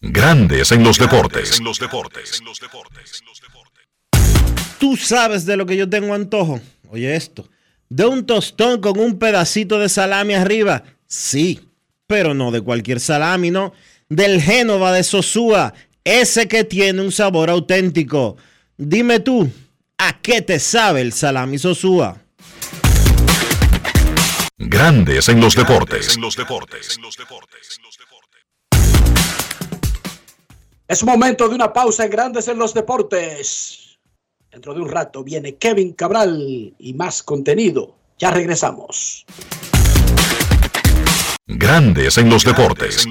Grandes en los deportes. ¿Tú sabes de lo que yo tengo antojo? Oye esto, de un tostón con un pedacito de salami arriba. Sí, pero no de cualquier salami, no. Del Génova de Sosúa, ese que tiene un sabor auténtico. Dime tú, ¿a qué te sabe el salami Sosúa? Grandes en los deportes. Es momento de una pausa en Grandes en los Deportes. Dentro de un rato viene Kevin Cabral y más contenido. Ya regresamos. Grandes en los deportes.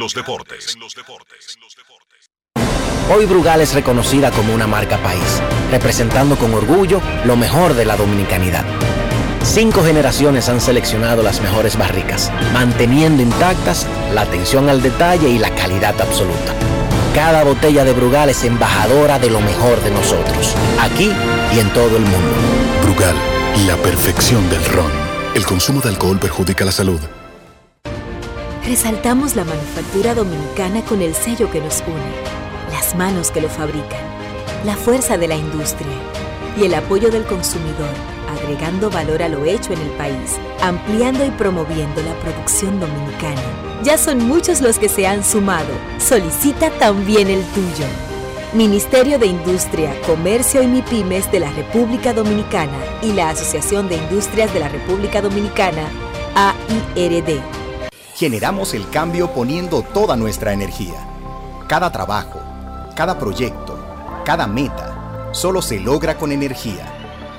Hoy Brugal es reconocida como una marca país, representando con orgullo lo mejor de la dominicanidad. Cinco generaciones han seleccionado las mejores barricas, manteniendo intactas la atención al detalle y la calidad absoluta. Cada botella de Brugal es embajadora de lo mejor de nosotros, aquí y en todo el mundo. Brugal, la perfección del ron. El consumo de alcohol perjudica la salud. Resaltamos la manufactura dominicana con el sello que nos une, las manos que lo fabrican, la fuerza de la industria y el apoyo del consumidor, agregando valor a lo hecho en el país, ampliando y promoviendo la producción dominicana. Ya son muchos los que se han sumado. Solicita también el tuyo. Ministerio de Industria, Comercio y MIPIMES de la República Dominicana y la Asociación de Industrias de la República Dominicana, AIRD. Generamos el cambio poniendo toda nuestra energía. Cada trabajo, cada proyecto, cada meta, solo se logra con energía.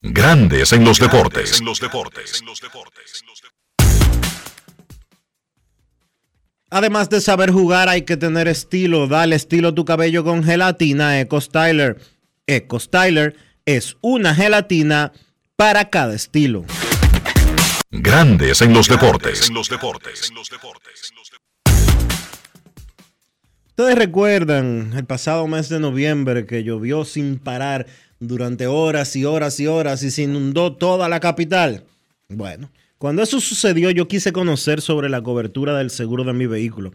Grandes en los deportes. Además de saber jugar, hay que tener estilo. Dale estilo a tu cabello con gelatina Eco Styler. Eco Styler es una gelatina para cada estilo. Grandes en los deportes. Ustedes recuerdan el pasado mes de noviembre que llovió sin parar durante horas y horas y horas y se inundó toda la capital. Bueno, cuando eso sucedió yo quise conocer sobre la cobertura del seguro de mi vehículo.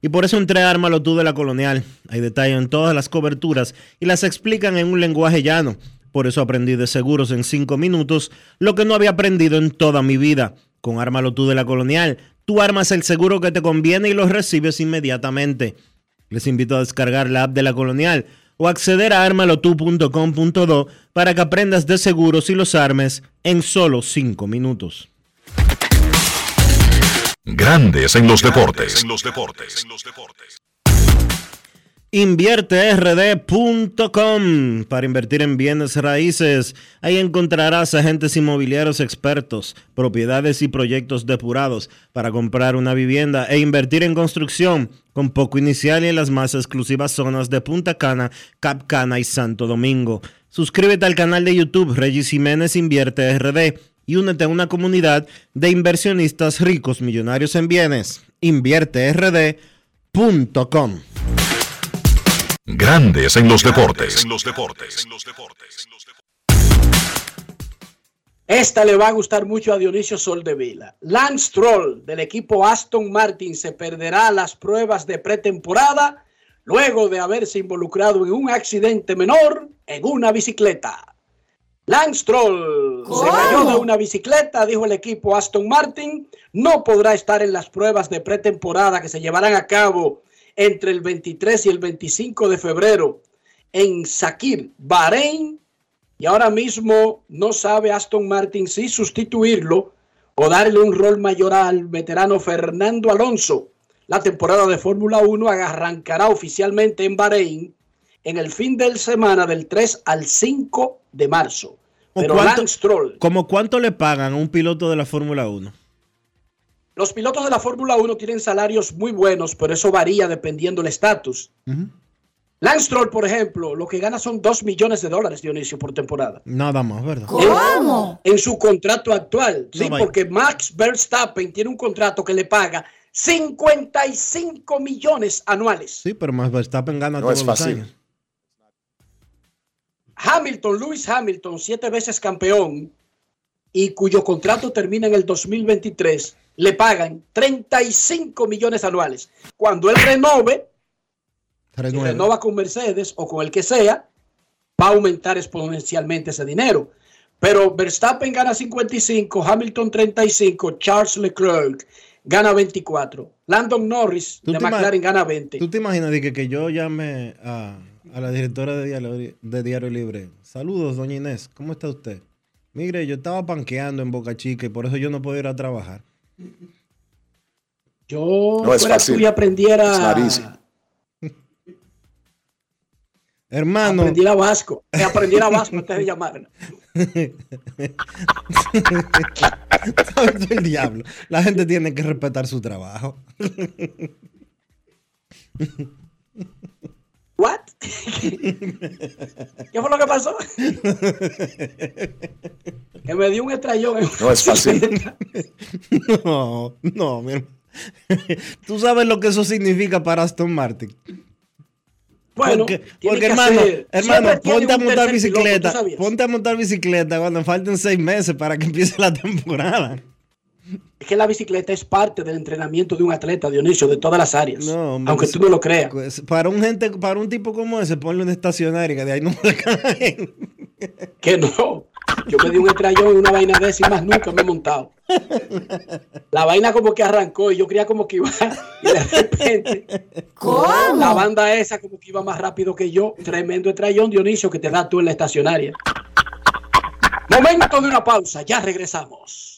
Y por eso entré a Ármalo tú de la Colonial. Hay detalles en todas las coberturas y las explican en un lenguaje llano. Por eso aprendí de seguros en 5 minutos lo que no había aprendido en toda mi vida. Con Ármalo tú de la Colonial, tú armas el seguro que te conviene y lo recibes inmediatamente. Les invito a descargar la app de la Colonial o acceder a armalotu.com.do para que aprendas de seguros y los armes en solo 5 minutos. Grandes en los deportes. InvierteRD.com para invertir en bienes raíces. Ahí encontrarás agentes inmobiliarios expertos, propiedades y proyectos depurados para comprar una vivienda e invertir en construcción con poco inicial y en las más exclusivas zonas de Punta Cana, Cap Cana y Santo Domingo. Suscríbete al canal de YouTube Regis Jiménez Invierte RD y únete a una comunidad de inversionistas ricos millonarios en bienes. InvierteRD.com Grandes en los deportes. Esta le va a gustar mucho a Dionisio Soldevila. Lance Troll del equipo Aston Martin se perderá las pruebas de pretemporada luego de haberse involucrado en un accidente menor en una bicicleta. Lance Troll se cayó de una bicicleta, dijo el equipo Aston Martin. No podrá estar en las pruebas de pretemporada que se llevarán a cabo entre el 23 y el 25 de febrero en Sakir, Bahrein. Y ahora mismo no sabe Aston Martin si sustituirlo o darle un rol mayor al veterano Fernando Alonso. La temporada de Fórmula 1 arrancará oficialmente en Bahrein en el fin de semana del 3 al 5 de marzo. ¿O Pero cuánto- Lance Stroll, ¿Como cuánto le pagan a un piloto de la Fórmula 1? Los pilotos de la Fórmula 1 tienen salarios muy buenos, pero eso varía dependiendo del estatus. Lance Stroll, por ejemplo, lo que gana son 2 millones de dólares, Dionisio, por temporada. Nada más, ¿verdad? En, en su contrato actual. Sí, vaya. porque Max Verstappen tiene un contrato que le paga 55 millones anuales. Sí, pero más Verstappen gana No todos es los años. Hamilton, Lewis Hamilton, siete veces campeón y cuyo contrato termina en el 2023, le pagan 35 millones anuales. Cuando él renove, si Renueva. renova con Mercedes o con el que sea, va a aumentar exponencialmente ese dinero. Pero Verstappen gana 55, Hamilton 35, Charles Leclerc gana 24, Landon Norris ¿Tú de McLaren gana 20. ¿Tú te imaginas de que, que yo llame a, a la directora de Diario, de Diario Libre? Saludos, doña Inés, ¿cómo está usted? Mire, yo estaba panqueando en Boca Chica y por eso yo no puedo ir a trabajar. Yo No es fuera fácil. tú y aprendiera, easy. *laughs* Hermano. aprendiera vasco, eh, aprendiera vasco antes de llamar. *laughs* ¿Sabes tú el diablo? La gente tiene que respetar su trabajo. *laughs* What? *laughs* ¿Qué fue lo que pasó? que me dio un estrellón. en No es fácil. *laughs* No, no, mi hermano. *laughs* Tú sabes lo que eso significa para Aston Martin. Bueno, porque, hermano, hacer- hermano, ponte a montar piloto, bicicleta. ponte a montar bicicleta cuando falten seis meses para que empiece la temporada. Es que la bicicleta es parte del entrenamiento de un atleta, Dionisio, de todas las áreas. No, hombre, aunque tú no lo creas. pues, Para un gente, para un tipo como ese, ponle una estacionaria que de ahí no puede caer. Que no. Yo me di un estrellón en una vaina de esa y más nunca me he montado. La vaina como que arrancó y yo creía como que iba y de repente la banda esa como que iba más rápido que yo. Tremendo estrellón, Dionisio, que te da tú en la estacionaria. Momento de una pausa, ya regresamos.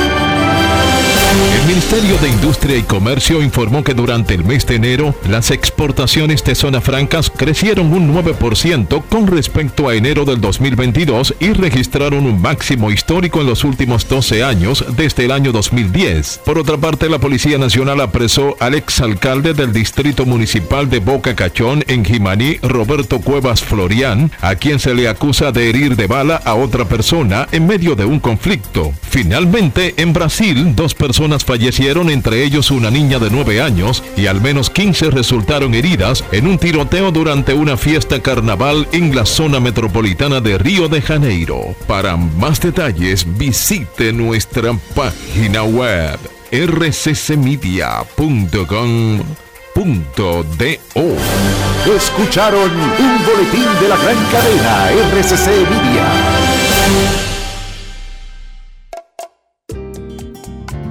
El Ministerio de Industria y Comercio informó que durante el mes de enero las exportaciones de zona francas crecieron un 9% con respecto a enero del 2022 y registraron un máximo histórico en los últimos 12 años desde el año 2010. Por otra parte, la Policía Nacional apresó al exalcalde del Distrito Municipal de Boca Cachón en Jimaní, Roberto Cuevas Florián, a quien se le acusa de herir de bala a otra persona en medio de un conflicto. Finalmente, en Brasil, dos personas fallecieron, entre ellos una niña de 9 años, y al menos 15 resultaron heridas en un tiroteo durante una fiesta carnaval en la zona metropolitana de Río de Janeiro. Para más detalles, visite nuestra página web rccmedia.com.do. Escucharon un boletín de la gran cadena RCC Media.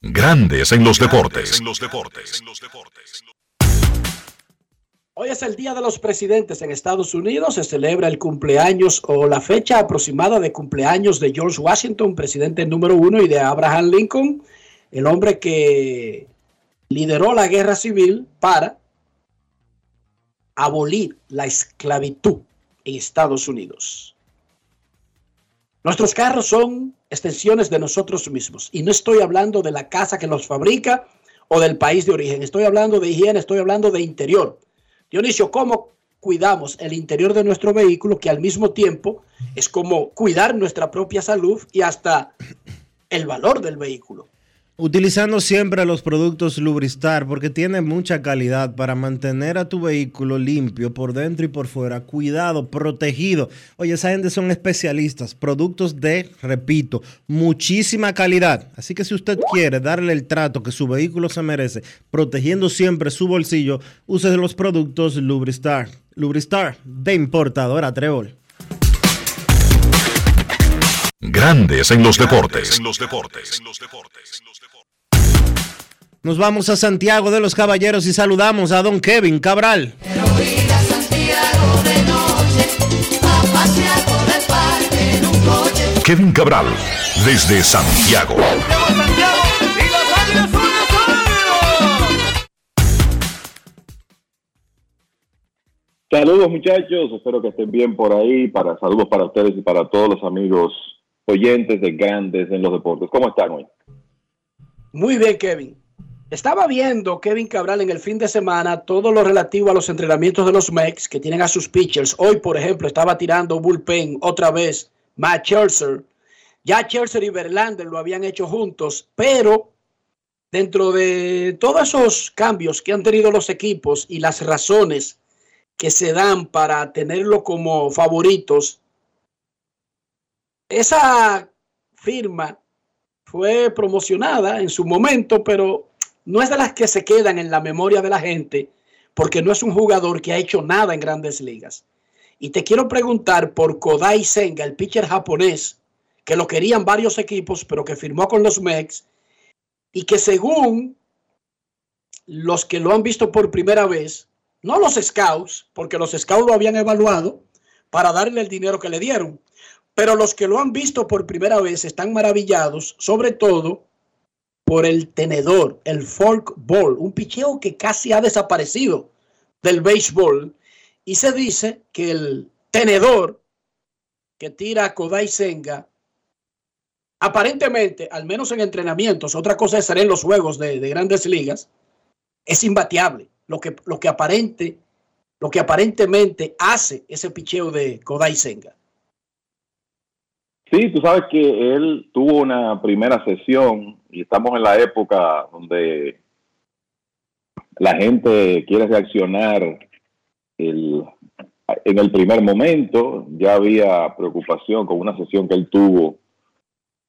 Grandes en los deportes. Hoy es el Día de los Presidentes en Estados Unidos. Se celebra el cumpleaños o la fecha aproximada de cumpleaños de George Washington, presidente número uno, y de Abraham Lincoln, el hombre que lideró la guerra civil para abolir la esclavitud en Estados Unidos. Nuestros carros son extensiones de nosotros mismos. Y no estoy hablando de la casa que los fabrica o del país de origen. Estoy hablando de higiene, estoy hablando de interior. Dionisio, ¿cómo cuidamos el interior de nuestro vehículo que al mismo tiempo es como cuidar nuestra propia salud y hasta el valor del vehículo. Utilizando siempre los productos Lubristar porque tiene mucha calidad para mantener a tu vehículo limpio por dentro y por fuera, cuidado, protegido. Oye, esa gente son especialistas, productos de, repito, muchísima calidad. Así que si usted quiere darle el trato que su vehículo se merece, protegiendo siempre su bolsillo, use los productos Lubristar. Lubristar de importadora Trébol. Grandes en los deportes. Nos vamos a Santiago de los Caballeros y saludamos a don Kevin Cabral. Kevin Cabral, desde Santiago. Saludos muchachos, espero que estén bien por ahí. Para saludos para ustedes y para todos los amigos oyentes de Grandes en los Deportes. ¿Cómo están hoy? Muy bien, Kevin. Estaba viendo Kevin Cabral en el fin de semana todo lo relativo a los entrenamientos de los Mex que tienen a sus pitchers. Hoy, por ejemplo, estaba tirando bullpen otra vez Matt Scherzer. Ya Scherzer y Verlander lo habían hecho juntos, pero dentro de todos esos cambios que han tenido los equipos y las razones que se dan para tenerlo como favoritos, esa firma fue promocionada en su momento, pero no es de las que se quedan en la memoria de la gente, porque no es un jugador que ha hecho nada en grandes ligas. Y te quiero preguntar por Kodai Senga, el pitcher japonés, que lo querían varios equipos, pero que firmó con los Mex, y que según los que lo han visto por primera vez, no los scouts, porque los scouts lo habían evaluado para darle el dinero que le dieron, pero los que lo han visto por primera vez están maravillados, sobre todo por el tenedor, el folk ball, un picheo que casi ha desaparecido del béisbol. Y se dice que el tenedor que tira Kodai Senga, aparentemente, al menos en entrenamientos, otra cosa es ser en los juegos de, de, grandes ligas, es imbateable. Lo que, lo que aparente, lo que aparentemente hace ese picheo de Kodai Senga. Sí, tú sabes que él tuvo una primera sesión y estamos en la época donde la gente quiere reaccionar el, en el primer momento. Ya había preocupación con una sesión que él tuvo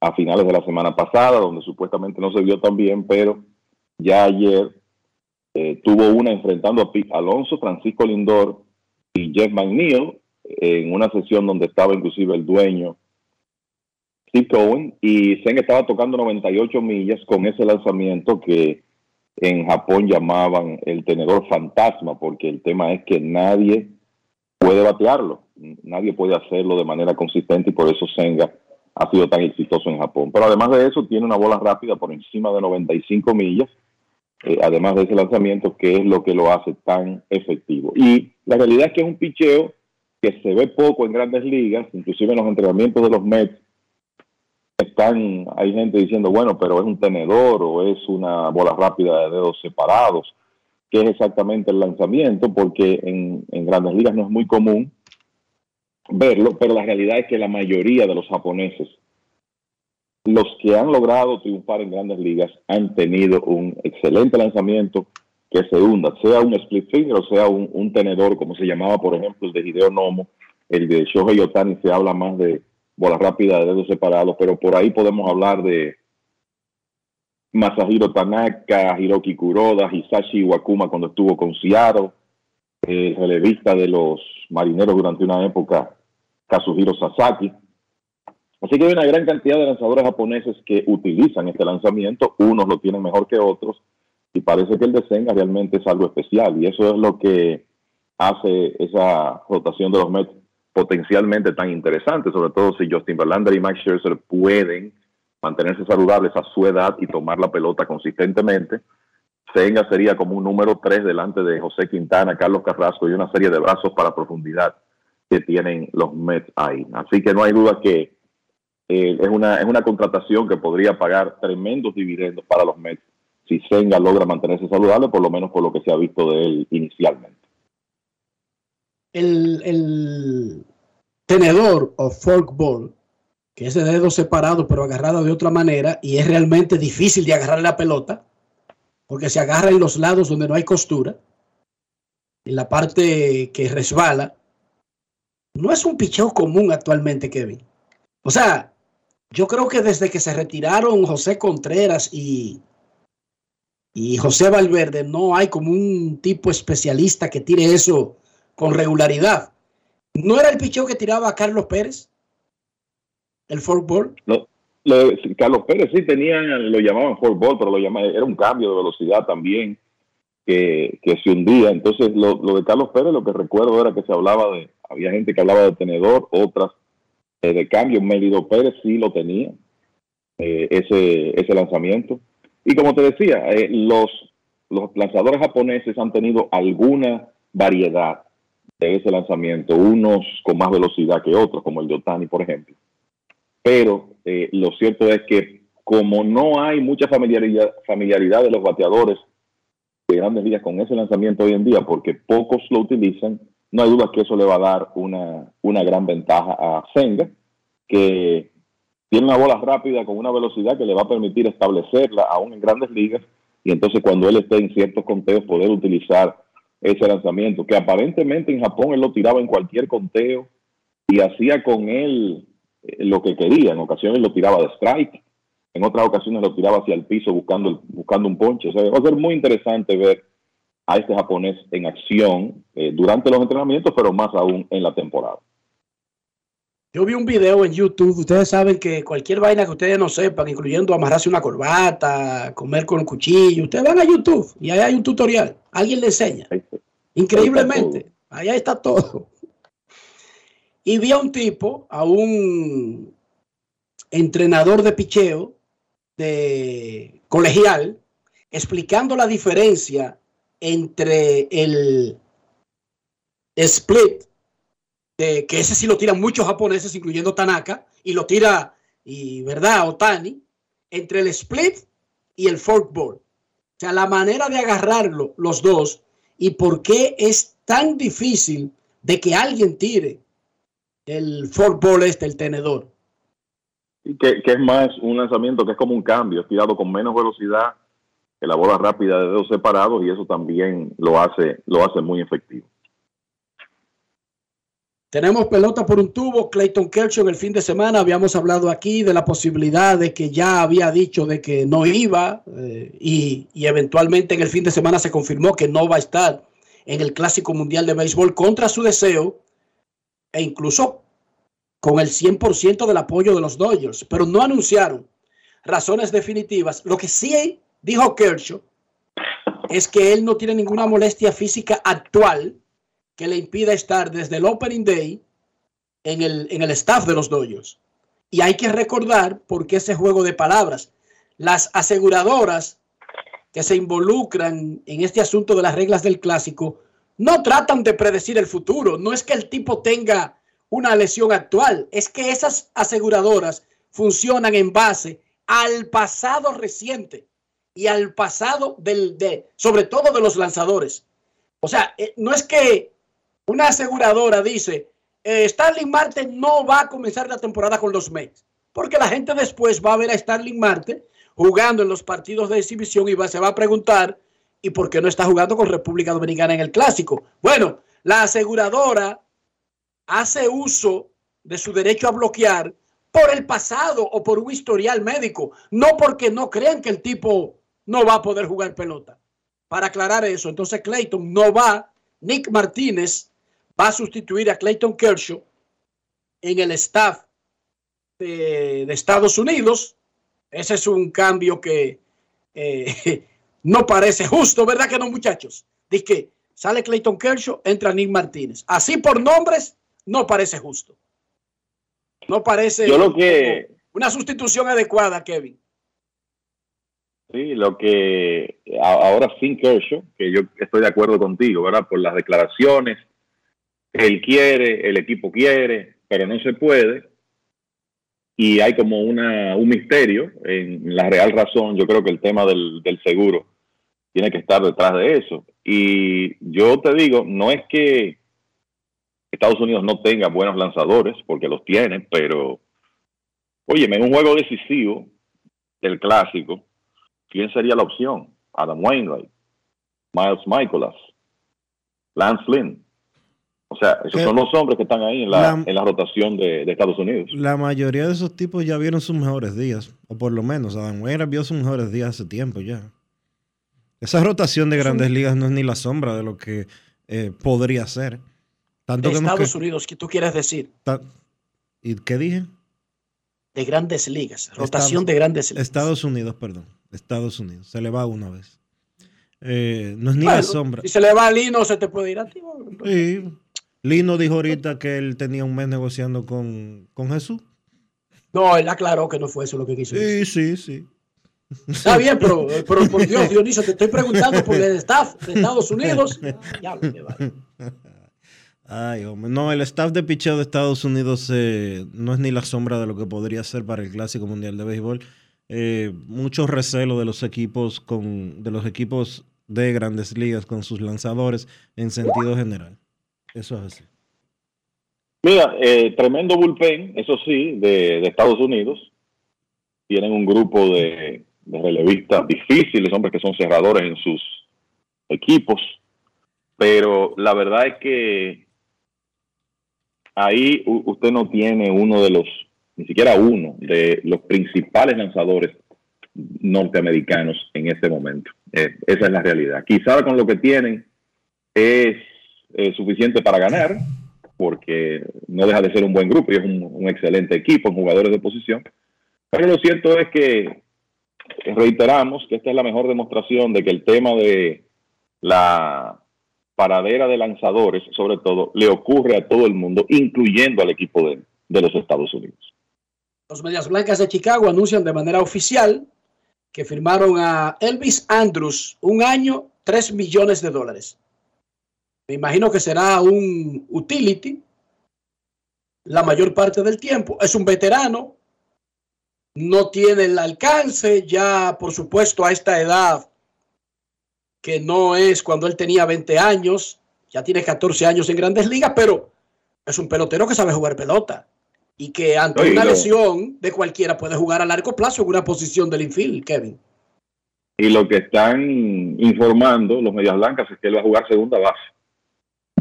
a finales de la semana pasada, donde supuestamente no se vio tan bien, pero ya ayer eh, tuvo una enfrentando a Alonso, Francisco Lindor y Jeff McNeil en una sesión donde estaba inclusive el dueño Steve Cohen y Zen estaba tocando 98 millas con ese lanzamiento que en Japón llamaban el tenedor fantasma, porque el tema es que nadie puede batearlo, nadie puede hacerlo de manera consistente y por eso Senga ha sido tan exitoso en Japón. Pero además de eso, tiene una bola rápida por encima de 95 millas, eh, además de ese lanzamiento, que es lo que lo hace tan efectivo. Y la realidad es que es un picheo que se ve poco en grandes ligas, inclusive en los entrenamientos de los Mets, están, hay gente diciendo, bueno, pero es un tenedor o es una bola rápida de dedos separados, que es exactamente el lanzamiento, porque en, grandes ligas no es muy común verlo, pero la realidad es que la mayoría de los japoneses, los que han logrado triunfar en grandes ligas, han tenido un excelente lanzamiento que se hunda, sea un split finger o sea un, un tenedor, como se llamaba, por ejemplo, el de Hideo Nomo, el de Shohei Otani, se habla más de bola rápida de dedos separados, pero por ahí podemos hablar de Masahiro Tanaka, Hiroki Kuroda, Hisashi Wakuma cuando estuvo con Seattle, el relevista de los marineros durante una época, Kazuhiro Sasaki. Así que hay una gran cantidad de lanzadores japoneses que utilizan este lanzamiento, unos lo tienen mejor que otros, y parece que el de Senga realmente es algo especial, y eso es lo que hace esa rotación de los Mets potencialmente tan interesante, sobre todo si Justin Verlander y Max Scherzer pueden mantenerse saludables a su edad y tomar la pelota consistentemente. Senga sería como un número 3 delante de José Quintana, Carlos Carrasco y una serie de brazos para profundidad que tienen los Mets ahí. Así que no hay duda que eh, es, una, es una contratación que podría pagar tremendos dividendos para los Mets si Senga logra mantenerse saludable, por lo menos por lo que se ha visto de él inicialmente el, tenedor o forkball que es de dedo separado, pero agarrado de otra manera, y es realmente difícil de agarrar la pelota, porque se agarra en los lados donde no hay costura, en la parte que resbala. No es un picheo común actualmente, Kevin. O sea, yo creo que desde que se retiraron José Contreras y, y José Valverde, no hay como un tipo especialista que tire eso con regularidad. ¿No era el picheo que tiraba a Carlos Pérez? ¿El forkball? No, lo- Carlos Pérez sí tenía, lo llamaban forkball, pero lo llamaban, era un cambio de velocidad también que, que se hundía. Entonces, lo, lo de Carlos Pérez, lo que recuerdo era que se hablaba de, había gente que hablaba de tenedor, otras eh, de cambio. Melido Pérez sí lo tenía, eh, ese, ese lanzamiento. Y como te decía, eh, los, los lanzadores japoneses han tenido alguna variedad de ese lanzamiento, unos con más velocidad que otros, como el de Otani, por ejemplo. Pero eh, lo cierto es que como no hay mucha familiaridad, familiaridad de los bateadores de grandes ligas con ese lanzamiento hoy en día, porque pocos lo utilizan, no hay duda que eso le va a dar una, una gran ventaja a Senga, que tiene una bola rápida con una velocidad que le va a permitir establecerla aún en grandes ligas y entonces cuando él esté en ciertos conteos poder utilizar ese lanzamiento, que aparentemente en Japón él lo tiraba en cualquier conteo y hacía con él eh, lo que quería. En ocasiones lo tiraba de strike, en otras ocasiones lo tiraba hacia el piso buscando, buscando un ponche. O sea, va a ser muy interesante ver a este japonés en acción eh, durante los entrenamientos, pero más aún en la temporada. Yo vi un video en YouTube. Ustedes saben que cualquier vaina que ustedes no sepan, incluyendo amarrarse una corbata, comer con cuchillo, ustedes van a YouTube y ahí hay un tutorial. Alguien le enseña. Increíblemente. Allá está todo. Y vi a un tipo, a un entrenador de picheo de colegial, explicando la diferencia entre el split que ese sí lo tiran muchos japoneses, incluyendo Tanaka, y lo tira, y verdad, Otani, entre el split y el forkball. O sea, la manera de agarrarlo, los dos, y por qué es tan difícil de que alguien tire el forkball este, el tenedor. Y que, que es más un lanzamiento que es como un cambio, es tirado con menos velocidad que la bola rápida de dedos separados y eso también lo hace, lo hace muy efectivo. Tenemos pelota por un tubo, Clayton Kershaw el fin de semana, habíamos hablado aquí de la posibilidad de que ya había dicho de que no iba eh, y, y eventualmente en el fin de semana se confirmó que no va a estar en el Clásico Mundial de Béisbol contra su deseo e incluso con el 100% del apoyo de los Dodgers, pero no anunciaron razones definitivas. Lo que sí dijo Kershaw es que él no tiene ninguna molestia física actual que le impida estar desde el Opening Day en el, en el staff de los Dodgers. Y hay que recordar por qué ese juego de palabras. Las aseguradoras que se involucran en este asunto de las reglas del clásico no tratan de predecir el futuro. No es que el tipo tenga una lesión actual, es que esas aseguradoras funcionan en base al pasado reciente y al pasado del, de, sobre todo de los lanzadores. O sea, eh, no es que una aseguradora dice, eh, Starling Marte no va a comenzar la temporada con los Mets, porque la gente después va a ver a Starling Marte jugando en los partidos de exhibición y va, se va a preguntar, ¿y por qué no está jugando con República Dominicana en el clásico? Bueno, la aseguradora hace uso de su derecho a bloquear por el pasado o por un historial médico, no porque no crean que el tipo no va a poder jugar pelota. Para aclarar eso, entonces Clayton no va, Nick Martínez va a sustituir a Clayton Kershaw en el staff de, de Estados Unidos. Ese es un cambio que eh, *laughs* no parece justo, ¿verdad que no, muchachos? Dice que sale Clayton Kershaw, entra Nick Martínez. Así por nombres, no parece justo. No parece Yo lo que- una sustitución adecuada, Kevin. Sí, lo que ahora sin Kershaw, que yo estoy de acuerdo contigo, ¿verdad? Por las declaraciones, él quiere, el equipo quiere, pero no se puede. Y hay como una, un misterio en la real razón. Yo creo que el tema del, del seguro tiene que estar detrás de eso. Y yo te digo, no es que Estados Unidos no tenga buenos lanzadores, porque los tiene, pero Óyeme, en un juego decisivo del clásico, ¿quién sería la opción? Adam Wainwright, Miles Michaelas, Lance Lynn. O sea, esos ¿Qué? son los hombres que están ahí en la, La- en la rotación de, de Estados Unidos. La mayoría de esos tipos ya vieron sus mejores días. O por lo menos, Adam Wainwright vio sus mejores días hace tiempo ya. Esa rotación de grandes ligas no es ni la sombra de lo que eh, podría ser. Tanto De que Estados que- Unidos, ¿qué tú quieres decir? ta- ¿Y qué dije? De grandes ligas. Rotación Estados- de grandes ligas. Estados Unidos, perdón. Estados Unidos. Se le va una vez. Eh, no es ni Bueno, la sombra. Si se le va a Lino, se te puede ir a ti. Sí. Lino dijo ahorita que él tenía un mes negociando con, con Jesús. No, él aclaró que no fue eso lo que quiso decir. Sí, sí, sí. Está bien, pero, pero por Dios, Dionisio, te estoy preguntando por el staff de Estados Unidos. *laughs* Ya lo que vale. Ay, hombre. No, el staff de picheo de Estados Unidos eh, no es ni la sombra de lo que podría ser para el Clásico Mundial de Béisbol. Eh, mucho recelo de los equipos con, de los equipos de grandes ligas con sus lanzadores en sentido general. Eso es así. Mira, eh, tremendo bullpen, eso sí, de, de Estados Unidos. Tienen un grupo de, de relevistas difíciles, hombres que son cerradores en sus equipos. Pero la verdad es que ahí usted no tiene uno de los, ni siquiera uno de los principales lanzadores norteamericanos en este momento. Eh, esa es la realidad. Quizá con lo que tienen es eh, suficiente para ganar, porque no deja de ser un buen grupo y es un, excelente equipo en jugadores de posición. Pero lo cierto es que reiteramos que esta es la mejor demostración de que el tema de la paradera de lanzadores, sobre todo, le ocurre a todo el mundo, incluyendo al equipo de, de los Estados Unidos. Los Medias Blancas de Chicago anuncian de manera oficial que firmaron a Elvis Andrews un año, 3 millones de dólares. Me imagino que será un utility la mayor parte del tiempo. Es un veterano, no tiene el alcance ya, por supuesto, a esta edad que no es cuando él tenía 20 años, ya tiene 14 años en grandes ligas, pero es un pelotero que sabe jugar pelota y que ante Oye, una no. lesión de cualquiera puede jugar a largo plazo en una posición del infield, Kevin. Y lo que están informando los Medias Blancas es que él va a jugar segunda base,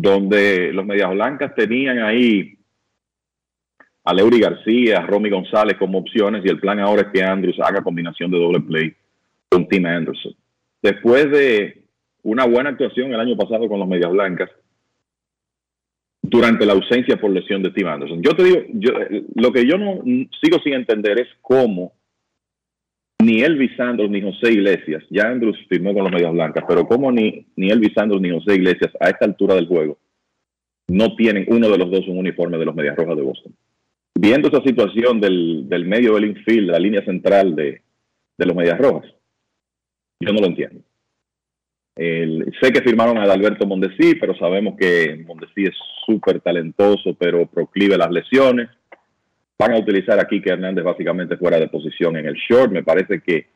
donde los Medias Blancas tenían ahí a Leury García, a Romy González como opciones y el plan ahora es que Andrews haga combinación de doble play con Tim Anderson. Después de una buena actuación el año pasado con los Medias Blancas, durante la ausencia por lesión de Tim Anderson. Yo te digo, yo, lo que yo no sigo sin entender es cómo ni Elvis Andrews ni José Iglesias, ya Andrews firmó con los Medias Blancas, pero cómo ni, ni Elvis ni José Iglesias a esta altura del juego no tienen uno de los dos un uniforme de los Medias Rojas de Boston. Viendo esa situación del, del medio del infield, la línea central de, los Medias Rojas, yo no lo entiendo. Sé que firmaron a Alberto Mondesi, pero sabemos que Mondesi es súper talentoso, pero proclive a las lesiones. Van a utilizar a Kike Hernández básicamente fuera de posición en el short. Me parece que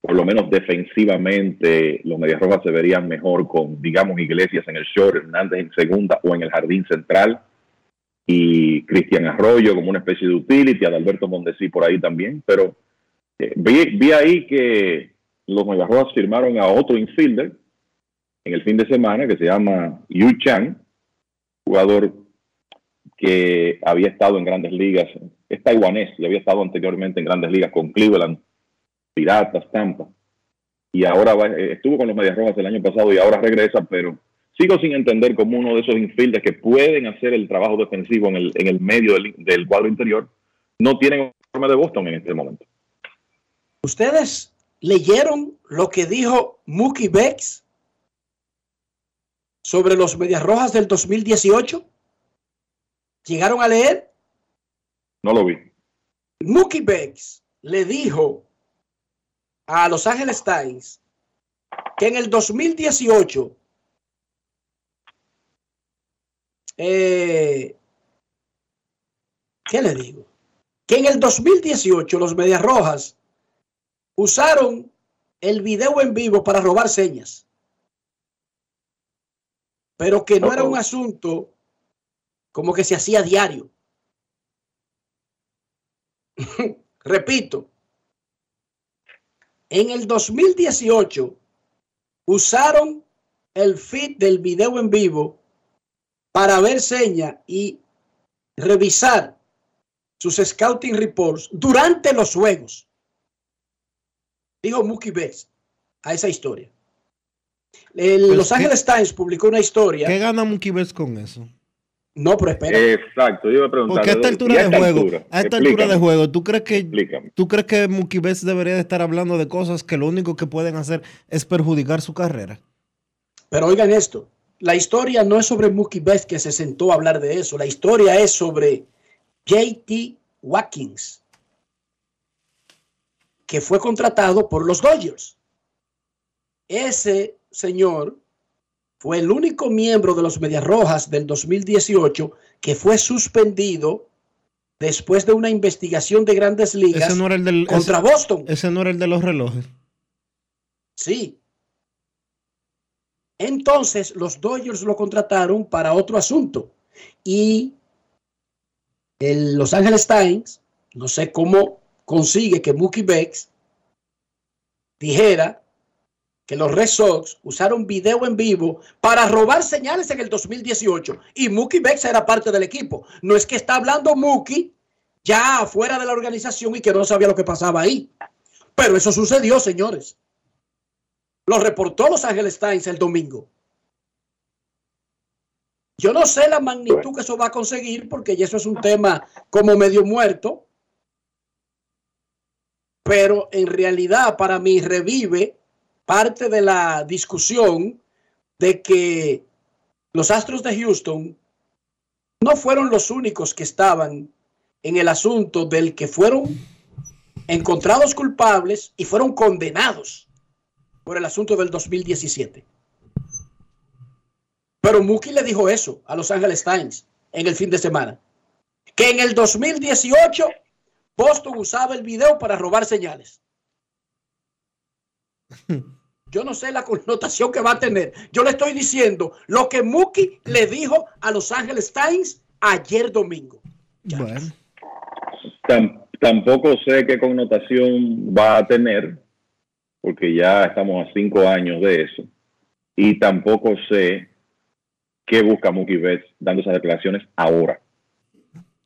por lo menos defensivamente los Medias Rojas se verían mejor con, digamos, Iglesias en el short, Hernández en segunda o en el jardín central y Cristian Arroyo como una especie de utility, Adalberto Mondesi por ahí también, pero eh, vi, vi ahí que los Medias Rojas firmaron a otro infielder en el fin de semana que se llama Yu Chang, jugador que había estado en grandes ligas, es taiwanés y había estado anteriormente en grandes ligas con Cleveland, Piratas, Tampa, y ahora eh, estuvo con los Medias Rojas el año pasado y ahora regresa, pero sigo sin entender cómo uno de esos infielders que pueden hacer el trabajo defensivo en el, en el medio del, del cuadro interior no tienen forma de Boston en este momento. ¿Ustedes leyeron lo que dijo Mookie Becks sobre los Medias Rojas del 2018? ¿Llegaron a leer? No lo vi. Mookie Becks le dijo a Los Angeles Times que en el 2018 eh, ¿qué le digo? Que en el 2018 los Medias Rojas usaron el video en vivo para robar señas. Pero que no era un asunto como que se hacía diario. *laughs* Repito, en el 2018 usaron el feed del video en vivo para ver señas y revisar sus scouting reports durante los juegos. Dijo Mookie Betts a esa historia. El Pues, Los ¿qué- Angeles Times publicó una historia. ¿Qué gana Mookie Betts con eso? No, pero espera. Exacto, yo iba a preguntar. Porque a esta altura ¿y de juego, a esta altura de juego, ¿tú crees que Explícame. tú crees que Mookie Betts debería de estar hablando de cosas que lo único que pueden hacer es perjudicar su carrera? Pero oigan esto, la historia no es sobre Mookie Betts que se sentó a hablar de eso, la historia es sobre JT Watkins, que fue contratado por los Dodgers. Ese señor fue el único miembro de los Medias Rojas del 2018 que fue suspendido después de una investigación de grandes ligas Ese no era el del contra ese- Boston. Ese no era el de los relojes. Sí. Entonces los Dodgers lo contrataron para otro asunto. Y el Los Angeles Times, no sé cómo consigue que Mookie Betts dijera que los Red Sox usaron video en vivo para robar señales en el 2018 y Mookie Betts era parte del equipo. No es que está hablando Mookie ya afuera de la organización y que no sabía lo que pasaba ahí. Pero eso sucedió, señores. Lo reportó Los Angeles Times el domingo. Yo no sé la magnitud que eso va a conseguir porque ya eso es un tema como medio muerto. Pero en realidad para mí revive parte de la discusión de que los Astros de Houston no fueron los únicos que estaban en el asunto del que fueron encontrados culpables y fueron condenados por el asunto del 2017. Pero Mookie le dijo eso a Los Angeles Times en el fin de semana. Que en el 2018 Boston usaba el video para robar señales. *laughs* Yo no sé la *laughs* connotación que va a tener. Yo le estoy diciendo lo que Mookie le dijo a Los Angeles Times ayer domingo. Bueno. Tam- tampoco sé qué connotación va a tener, porque ya estamos a cinco años de eso. Y tampoco sé qué busca Mookie Betts dando esas declaraciones ahora,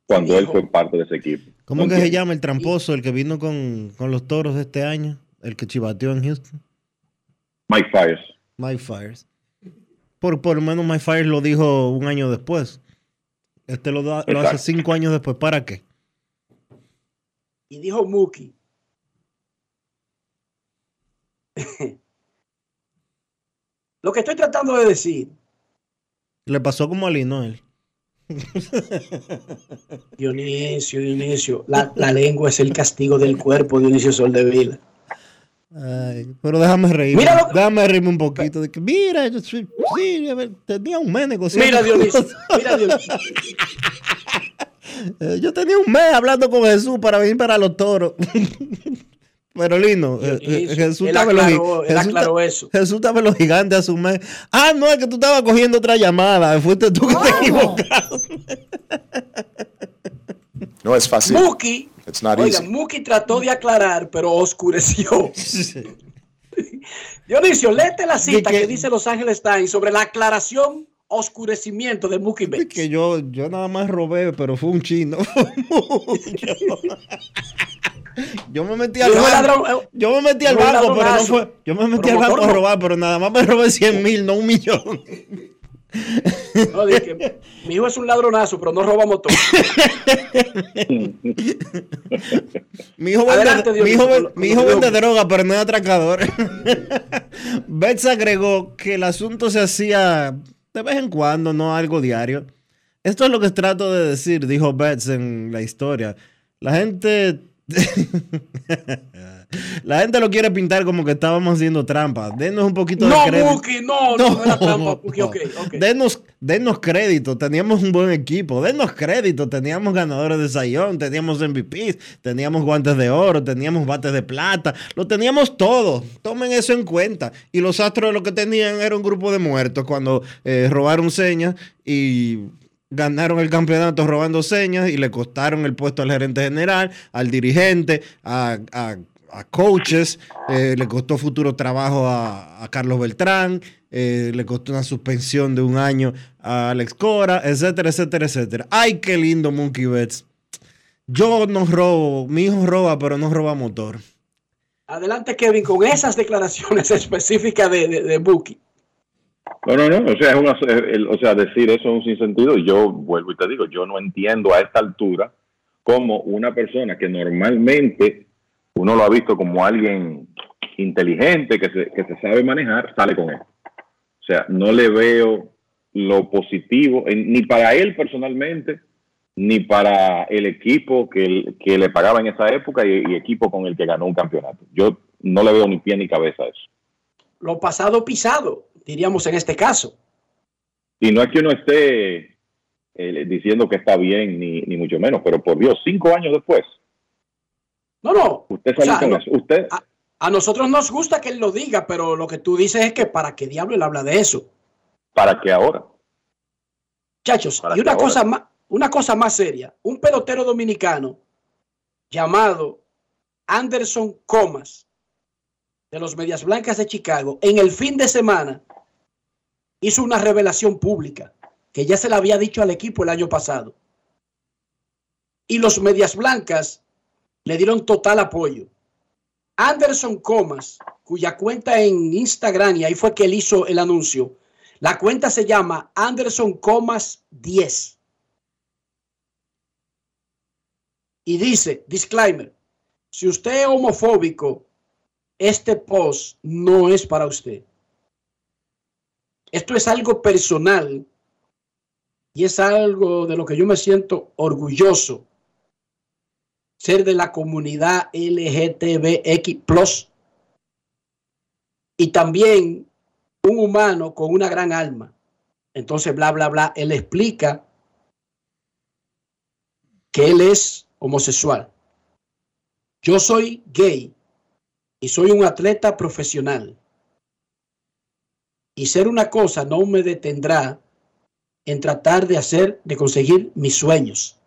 cuando él fue parte de ese equipo. ¿Cómo No que se llama el tramposo, el que vino con, con los toros de este año? El que chivateó en Houston. Mike Fires. Mike Fires. Por, por lo menos Mike Fires lo dijo un año después. Este lo, da- lo hace cinco años después. ¿Para qué? Y dijo Mookie. *laughs* Lo que estoy tratando de decir, Le pasó como a Linoel. Dionisio, Dionisio, la, la lengua es el castigo del cuerpo, Dionisio Soldevila. Ay, pero déjame. Mira lo- Déjame reírme un poquito. De que, mira, yo soy- sí, a ver, tenía un mes negociando. Mira, Dionisio, mira, Dionisio. *laughs* Eh, Yo tenía un mes hablando con Jesús para venir para los toros. *laughs* Pero Lino, Dionisio, Jesús estaba los Jesús. Jesús estaba en los gigantes a su mes. Ah, no, es que tú estabas cogiendo otra llamada. Fuiste tú que te equivocaste. *laughs* No es fácil. Mookie, It's not oiga, easy. Mookie trató de aclarar, pero oscureció. *laughs* Dionisio, léete la cita que- que dice Los Angeles Times sobre la aclaración oscurecimiento de Mookie Betts. Que yo, yo nada más robé, pero fue un chino. *laughs* Yo me metí al banco. eh, Yo me metí al banco, pero no fue. Yo me metí Pero al banco a robar, pero nada más me robé 100 mil, no un millón. *laughs* No, dije que mi hijo es un ladronazo, pero no roba motor. Mi hijo vende, mi hijo lo- mi hijo droga, pero no es atracador. *laughs* Betts agregó que el asunto se hacía de vez en cuando, no algo diario. Esto es lo que trato de decir, dijo Betts en la historia. La gente. *laughs* la gente lo quiere pintar como que estábamos haciendo trampa. Denos un poquito No, de crédito. Mookie, no, no, no era trampa, Mookie, ok, ok. Denos, denos crédito, teníamos un buen equipo, denos crédito, teníamos ganadores de Sayón, teníamos MVPs, teníamos guantes de oro, teníamos bates de plata, lo teníamos todo, tomen eso en cuenta. Y los Astros lo que tenían era un grupo de muertos cuando eh, robaron señas y ganaron el campeonato robando señas y le costaron el puesto al gerente general, al dirigente, a, a- a coaches, eh, le costó futuro trabajo a, a Carlos Beltrán, eh, le costó una suspensión de un año a Alex Cora, etcétera, etcétera, etcétera. Ay, qué lindo Monkey Betts. Yo no robo, mi hijo roba, pero no roba motor. Adelante, Kevin, con esas declaraciones *laughs* específicas de, de, de Buki. No, no, no, o sea, es una, el- o sea, decir eso es un sinsentido. Y yo vuelvo y te digo, yo no entiendo a esta altura cómo una persona que normalmente uno lo ha visto como alguien inteligente, que se, que se sabe manejar, sale con él. O sea, no le veo lo positivo, ni para él personalmente, ni para el equipo que, que le pagaba en esa época y, y equipo con el que ganó un campeonato. Yo no le veo ni pie ni cabeza a eso. Lo pasado pisado, diríamos en este caso. Y no es que uno esté eh, diciendo que está bien, ni, ni mucho menos, pero por Dios, cinco años después, No, no. usted O salió sea, con no- eso. Usted, A nosotros nos gusta que él lo diga, pero lo que tú dices es que para qué diablo él habla de eso. ¿para qué ahora? Muchachos, Para y una ahora- cosa, más, una cosa más seria. Un pelotero dominicano llamado Anderson Comas de los Medias Blancas de Chicago, en el fin de semana hizo una revelación pública que ya se la había dicho al equipo el año pasado. Y los Medias Blancas le dieron total apoyo. Anderson Comas, cuya cuenta en Instagram, y ahí fue que él hizo el anuncio, la cuenta se llama Anderson Comas 10. Y dice, disclaimer, si usted es homofóbico, este post no es para usted. Esto es algo personal y es algo de lo que yo me siento orgulloso. Ser de la comunidad LGTBX y también un humano con una gran alma. Entonces, bla, bla, bla, él explica que él es homosexual. Yo soy gay y soy un atleta profesional. Y ser una cosa no me detendrá en tratar de hacer, de conseguir mis sueños.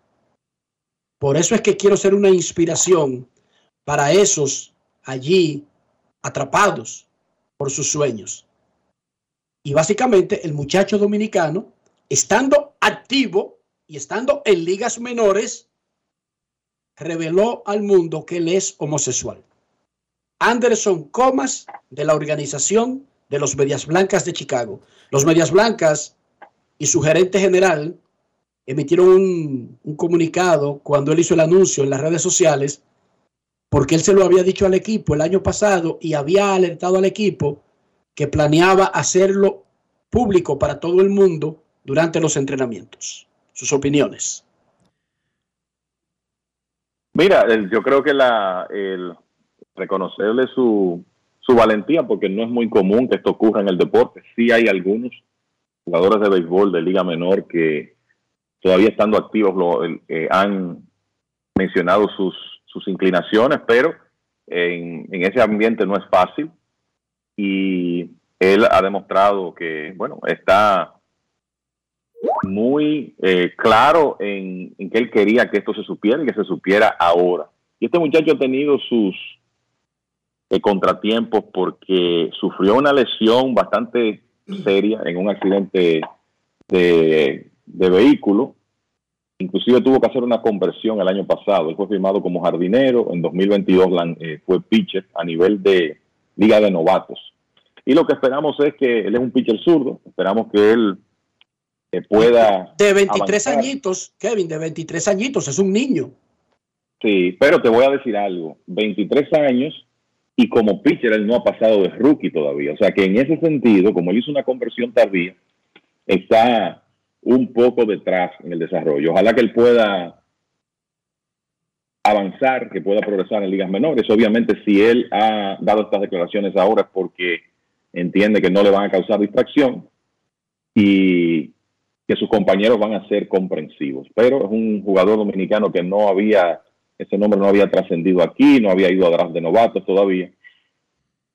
Por eso es que quiero ser una inspiración para esos allí atrapados por sus sueños. Y básicamente el muchacho dominicano, estando activo y estando en ligas menores, reveló al mundo que él es homosexual. Anderson Comas, de la organización de los Medias Blancas de Chicago. Los Medias Blancas y su gerente general emitieron un, un comunicado cuando él hizo el anuncio en las redes sociales, porque él se lo había dicho al equipo el año pasado y había alertado al equipo que planeaba hacerlo público para todo el mundo durante los entrenamientos. Sus opiniones. Mira, yo creo que la, el reconocerle su, su valentía, porque no es muy común que esto ocurra en el deporte. Sí hay algunos jugadores de béisbol de liga menor que todavía estando activos lo, eh, han mencionado sus, sus inclinaciones, pero en, en ese ambiente no es fácil. Y él ha demostrado que, bueno, está muy eh, claro en, en que él quería que esto se supiera y que se supiera ahora. Y este muchacho ha tenido sus eh, contratiempos porque sufrió una lesión bastante seria en un accidente de, de vehículo. Inclusive tuvo que hacer una conversión el año pasado. Él fue firmado como jardinero. En 2022 lan- eh, fue pitcher a nivel de liga de novatos. Y lo que esperamos es que él es un pitcher zurdo. Esperamos que él eh, pueda De 23 avanzar. añitos, Kevin, de 23 añitos, es un niño. Sí, pero te voy a decir algo. 23 años y como pitcher él no ha pasado de rookie todavía. O sea que en ese sentido, como él hizo una conversión tardía, está un poco detrás en el desarrollo. Ojalá que él pueda avanzar, que pueda progresar en ligas menores. Obviamente, si él ha dado estas declaraciones ahora es porque entiende que no le van a causar distracción y que sus compañeros van a ser comprensivos. Pero es un jugador dominicano que no había, ese nombre no había trascendido aquí, no había ido a draft de novatos todavía.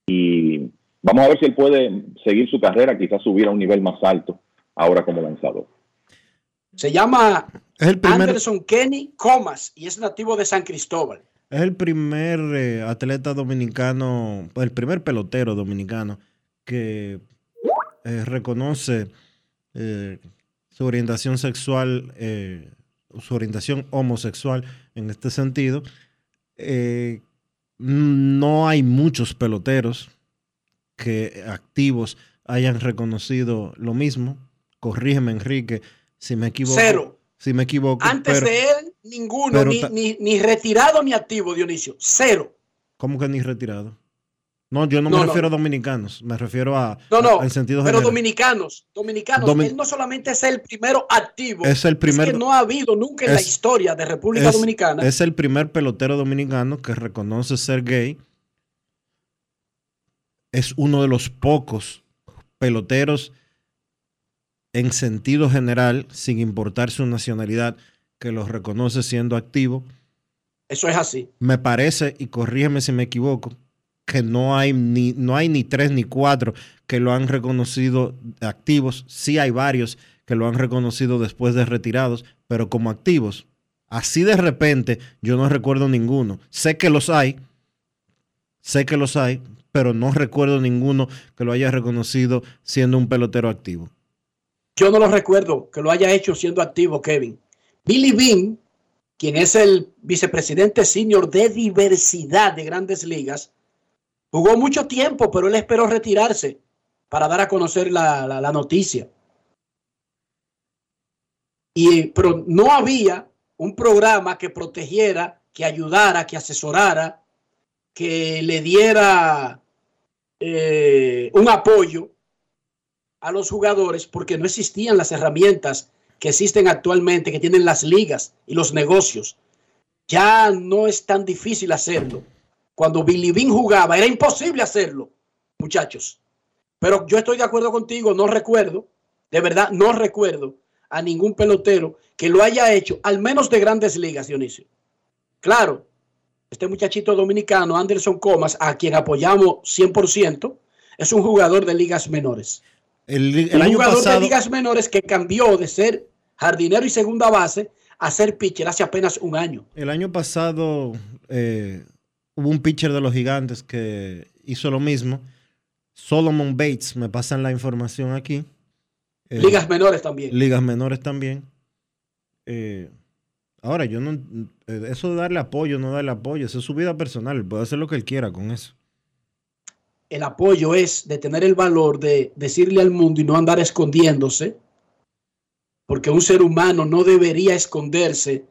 Y vamos a ver si él puede seguir su carrera, quizás subir a un nivel más alto ahora como lanzador. Se llama Es el primer, Anderson Kenny Comas y es nativo de San Cristóbal. es el primer eh, atleta dominicano, el primer pelotero dominicano que eh, reconoce eh, su orientación sexual, su orientación homosexual en este sentido. No hay muchos peloteros que activos hayan reconocido lo mismo. Corrígeme, Enrique, si me equivoco. Cero. Si me equivoco. Antes pero- de él, ninguno, ni, ni- ni retirado ni activo, Dionisio. Cero. ¿Cómo que ni retirado? No, yo no, No, me no. refiero a dominicanos, me refiero a, No, no. a- al sentido Pero general. dominicanos, dominicanos, Domin- él no solamente es el primero activo, Es el primer- que no ha habido nunca en la historia de República es, Dominicana. es el primer pelotero dominicano que reconoce ser gay. Es uno de los pocos peloteros en sentido general, sin importar su nacionalidad, que los reconoce siendo activo. Eso es así. Me parece, y corrígeme si me equivoco, que no hay ni, no hay ni tres ni cuatro que lo han reconocido activos. Sí hay varios que lo han reconocido después de retirados, pero como activos. Así de repente, yo no recuerdo ninguno. Sé que los hay, sé que los hay, pero no recuerdo ninguno que lo haya reconocido siendo un pelotero activo. Yo no lo recuerdo que lo haya hecho siendo activo, Kevin. Billy Bean, quien es el vicepresidente senior de diversidad de grandes ligas, jugó mucho tiempo, pero él esperó retirarse para dar a conocer la, noticia. Y, pero no había un programa que protegiera, que ayudara, que asesorara, que le diera eh, un apoyo a los jugadores porque no existían las herramientas que existen actualmente, que tienen las ligas y los negocios. Ya no es tan difícil hacerlo. Cuando Billy Bean jugaba, era imposible hacerlo, muchachos. Pero yo estoy de acuerdo contigo, no recuerdo, de verdad, no recuerdo a ningún pelotero que lo haya hecho, al menos de grandes ligas, Dionisio. Claro, este muchachito dominicano, Anderson Comas, a quien apoyamos 100%, es un jugador de ligas menores. El, el un año jugador pasado, de ligas menores que cambió de ser jardinero y segunda base a ser pitcher hace apenas un año. el año pasado eh, hubo un pitcher de los gigantes que hizo lo mismo. Solomon Bates, me pasan la información aquí. Eh, Ligas menores también. Ligas menores también. Eh, ahora, yo no. Eso de darle apoyo, no darle apoyo, eso es su vida personal. Puede hacer lo que él quiera con eso. El apoyo es de tener el valor de decirle al mundo y no andar escondiéndose, porque un ser humano no debería esconderse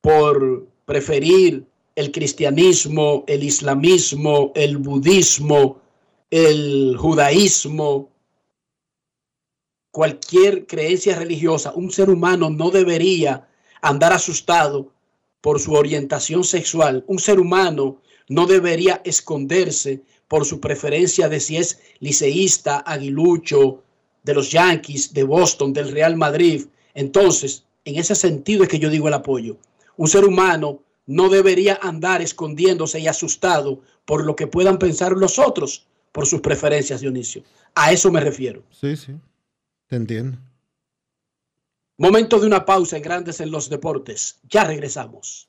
por preferir el cristianismo, el islamismo, el budismo, el judaísmo, cualquier creencia religiosa, un ser humano no debería andar asustado por su orientación sexual. Un ser humano no debería esconderse por su preferencia de si es liceísta, aguilucho, de los Yankees, de Boston, del Real Madrid. Entonces, en ese sentido es que yo digo el apoyo. Un ser humano no debería andar escondiéndose y asustado por lo que puedan pensar los otros por sus preferencias, Dionisio. A eso me refiero. Sí, sí. Te entiendo. Momento de una pausa en Grandes en los Deportes. Ya regresamos.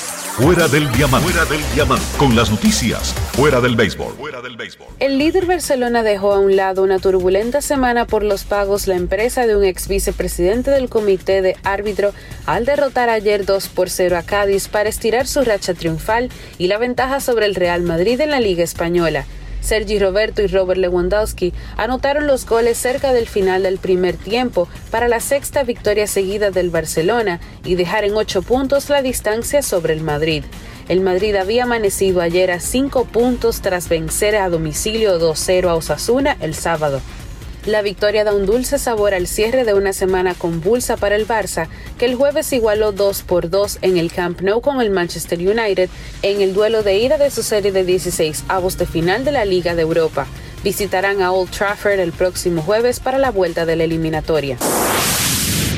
Fuera del diamante. Del. Con las noticias. Fuera del béisbol. Fuera del béisbol. El líder Barcelona dejó a un lado una turbulenta semana por los pagos la empresa de un ex vicepresidente del comité de árbitro al derrotar ayer 2 por 0 a Cádiz para estirar su racha triunfal y la ventaja sobre el Real Madrid en la Liga Española. Sergi Roberto y Robert Lewandowski anotaron los goles cerca del final del primer tiempo para la sexta victoria seguida del Barcelona y dejar en ocho puntos la distancia sobre el Madrid. El Madrid había amanecido ayer a cinco puntos tras vencer a domicilio 2-0 a Osasuna el sábado. La victoria da un dulce sabor al cierre de una semana convulsa para el Barça, que el jueves igualó 2 por 2 en el Camp Nou con el Manchester United en el duelo de ida de su serie de 16 avos de final de la Liga de Europa. Visitarán a Old Trafford el próximo jueves para la vuelta de la eliminatoria.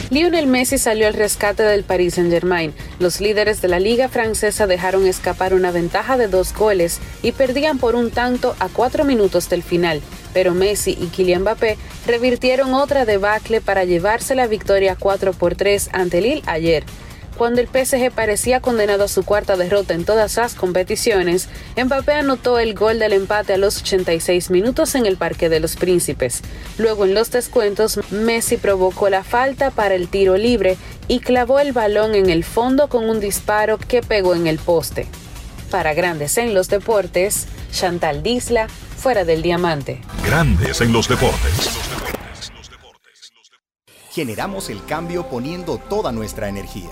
Lionel Messi salió al rescate del Paris Saint-Germain. Los líderes de la liga francesa dejaron escapar una ventaja de dos goles y perdían por un tanto a cuatro minutos del final. Pero Messi y Kylian Mbappé revirtieron otra debacle para llevarse la victoria 4 por 3 ante Lille ayer. Cuando el PSG parecía condenado a su cuarta derrota en todas las competiciones, Mbappé anotó el gol del empate a los 86 minutos en el Parque de los Príncipes. Luego en los descuentos, Messi provocó la falta para el tiro libre y clavó el balón en el fondo con un disparo que pegó en el poste. Para Grandes en los Deportes, Chantal Disla, fuera del diamante. Grandes en los deportes. Generamos el cambio poniendo toda nuestra energía.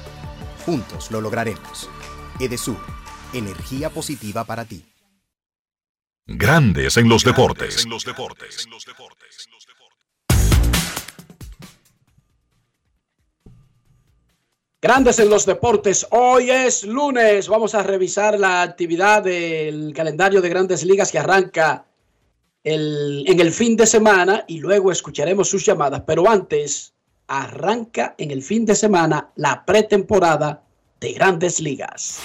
Juntos lo lograremos. Edesur, energía positiva para ti. Grandes en los deportes. Grandes en los deportes. Hoy es lunes. Vamos a revisar la actividad del calendario de grandes ligas que arranca el- en el fin de semana y luego escucharemos sus llamadas. Pero antes, arranca en el fin de semana la pretemporada de grandes ligas.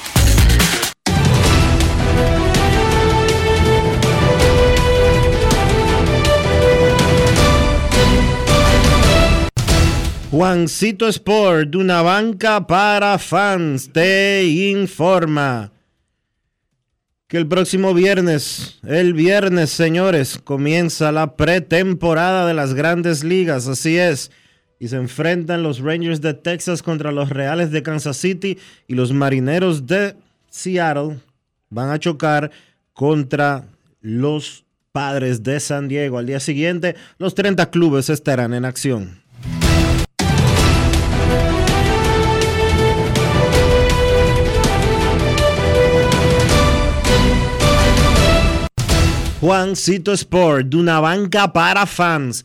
Juancito Sport, de una banca para fans, te informa que el próximo viernes, el viernes, señores, comienza la pretemporada de las grandes ligas, así es. Y se enfrentan los Rangers de Texas contra los Reales de Kansas City y los Marineros de Seattle van a chocar contra los Padres de San Diego. Al día siguiente, los 30 clubes estarán en acción. Juancito Sport, de una banca para fans,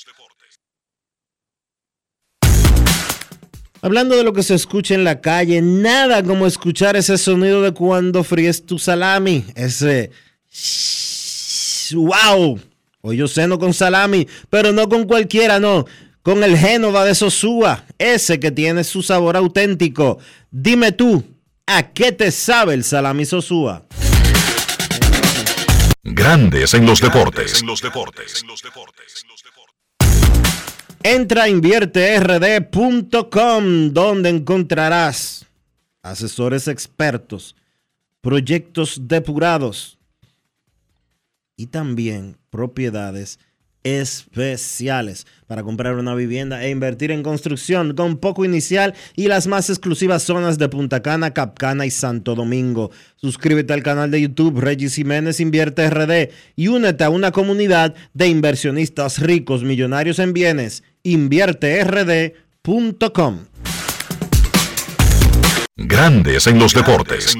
Hablando de lo que se escucha en la calle, nada como escuchar ese sonido de cuando fríes tu salami. Ese. ¡Wow! O yo ceno con salami, pero no con cualquiera, no. Con el Génova de Sosúa, ese que tiene su sabor auténtico. Dime tú, ¿a qué te sabe el salami Sosúa? Grandes en los deportes. Entra a invierterd.com donde encontrarás asesores expertos, proyectos depurados y también propiedades especiales para comprar una vivienda e invertir en construcción con poco inicial y las más exclusivas zonas de Punta Cana, Capcana y Santo Domingo. Suscríbete al canal de YouTube Regis Jiménez Invierte RD y únete a una comunidad de inversionistas ricos, millonarios en bienes. InvierteRD.com. Grandes en los deportes.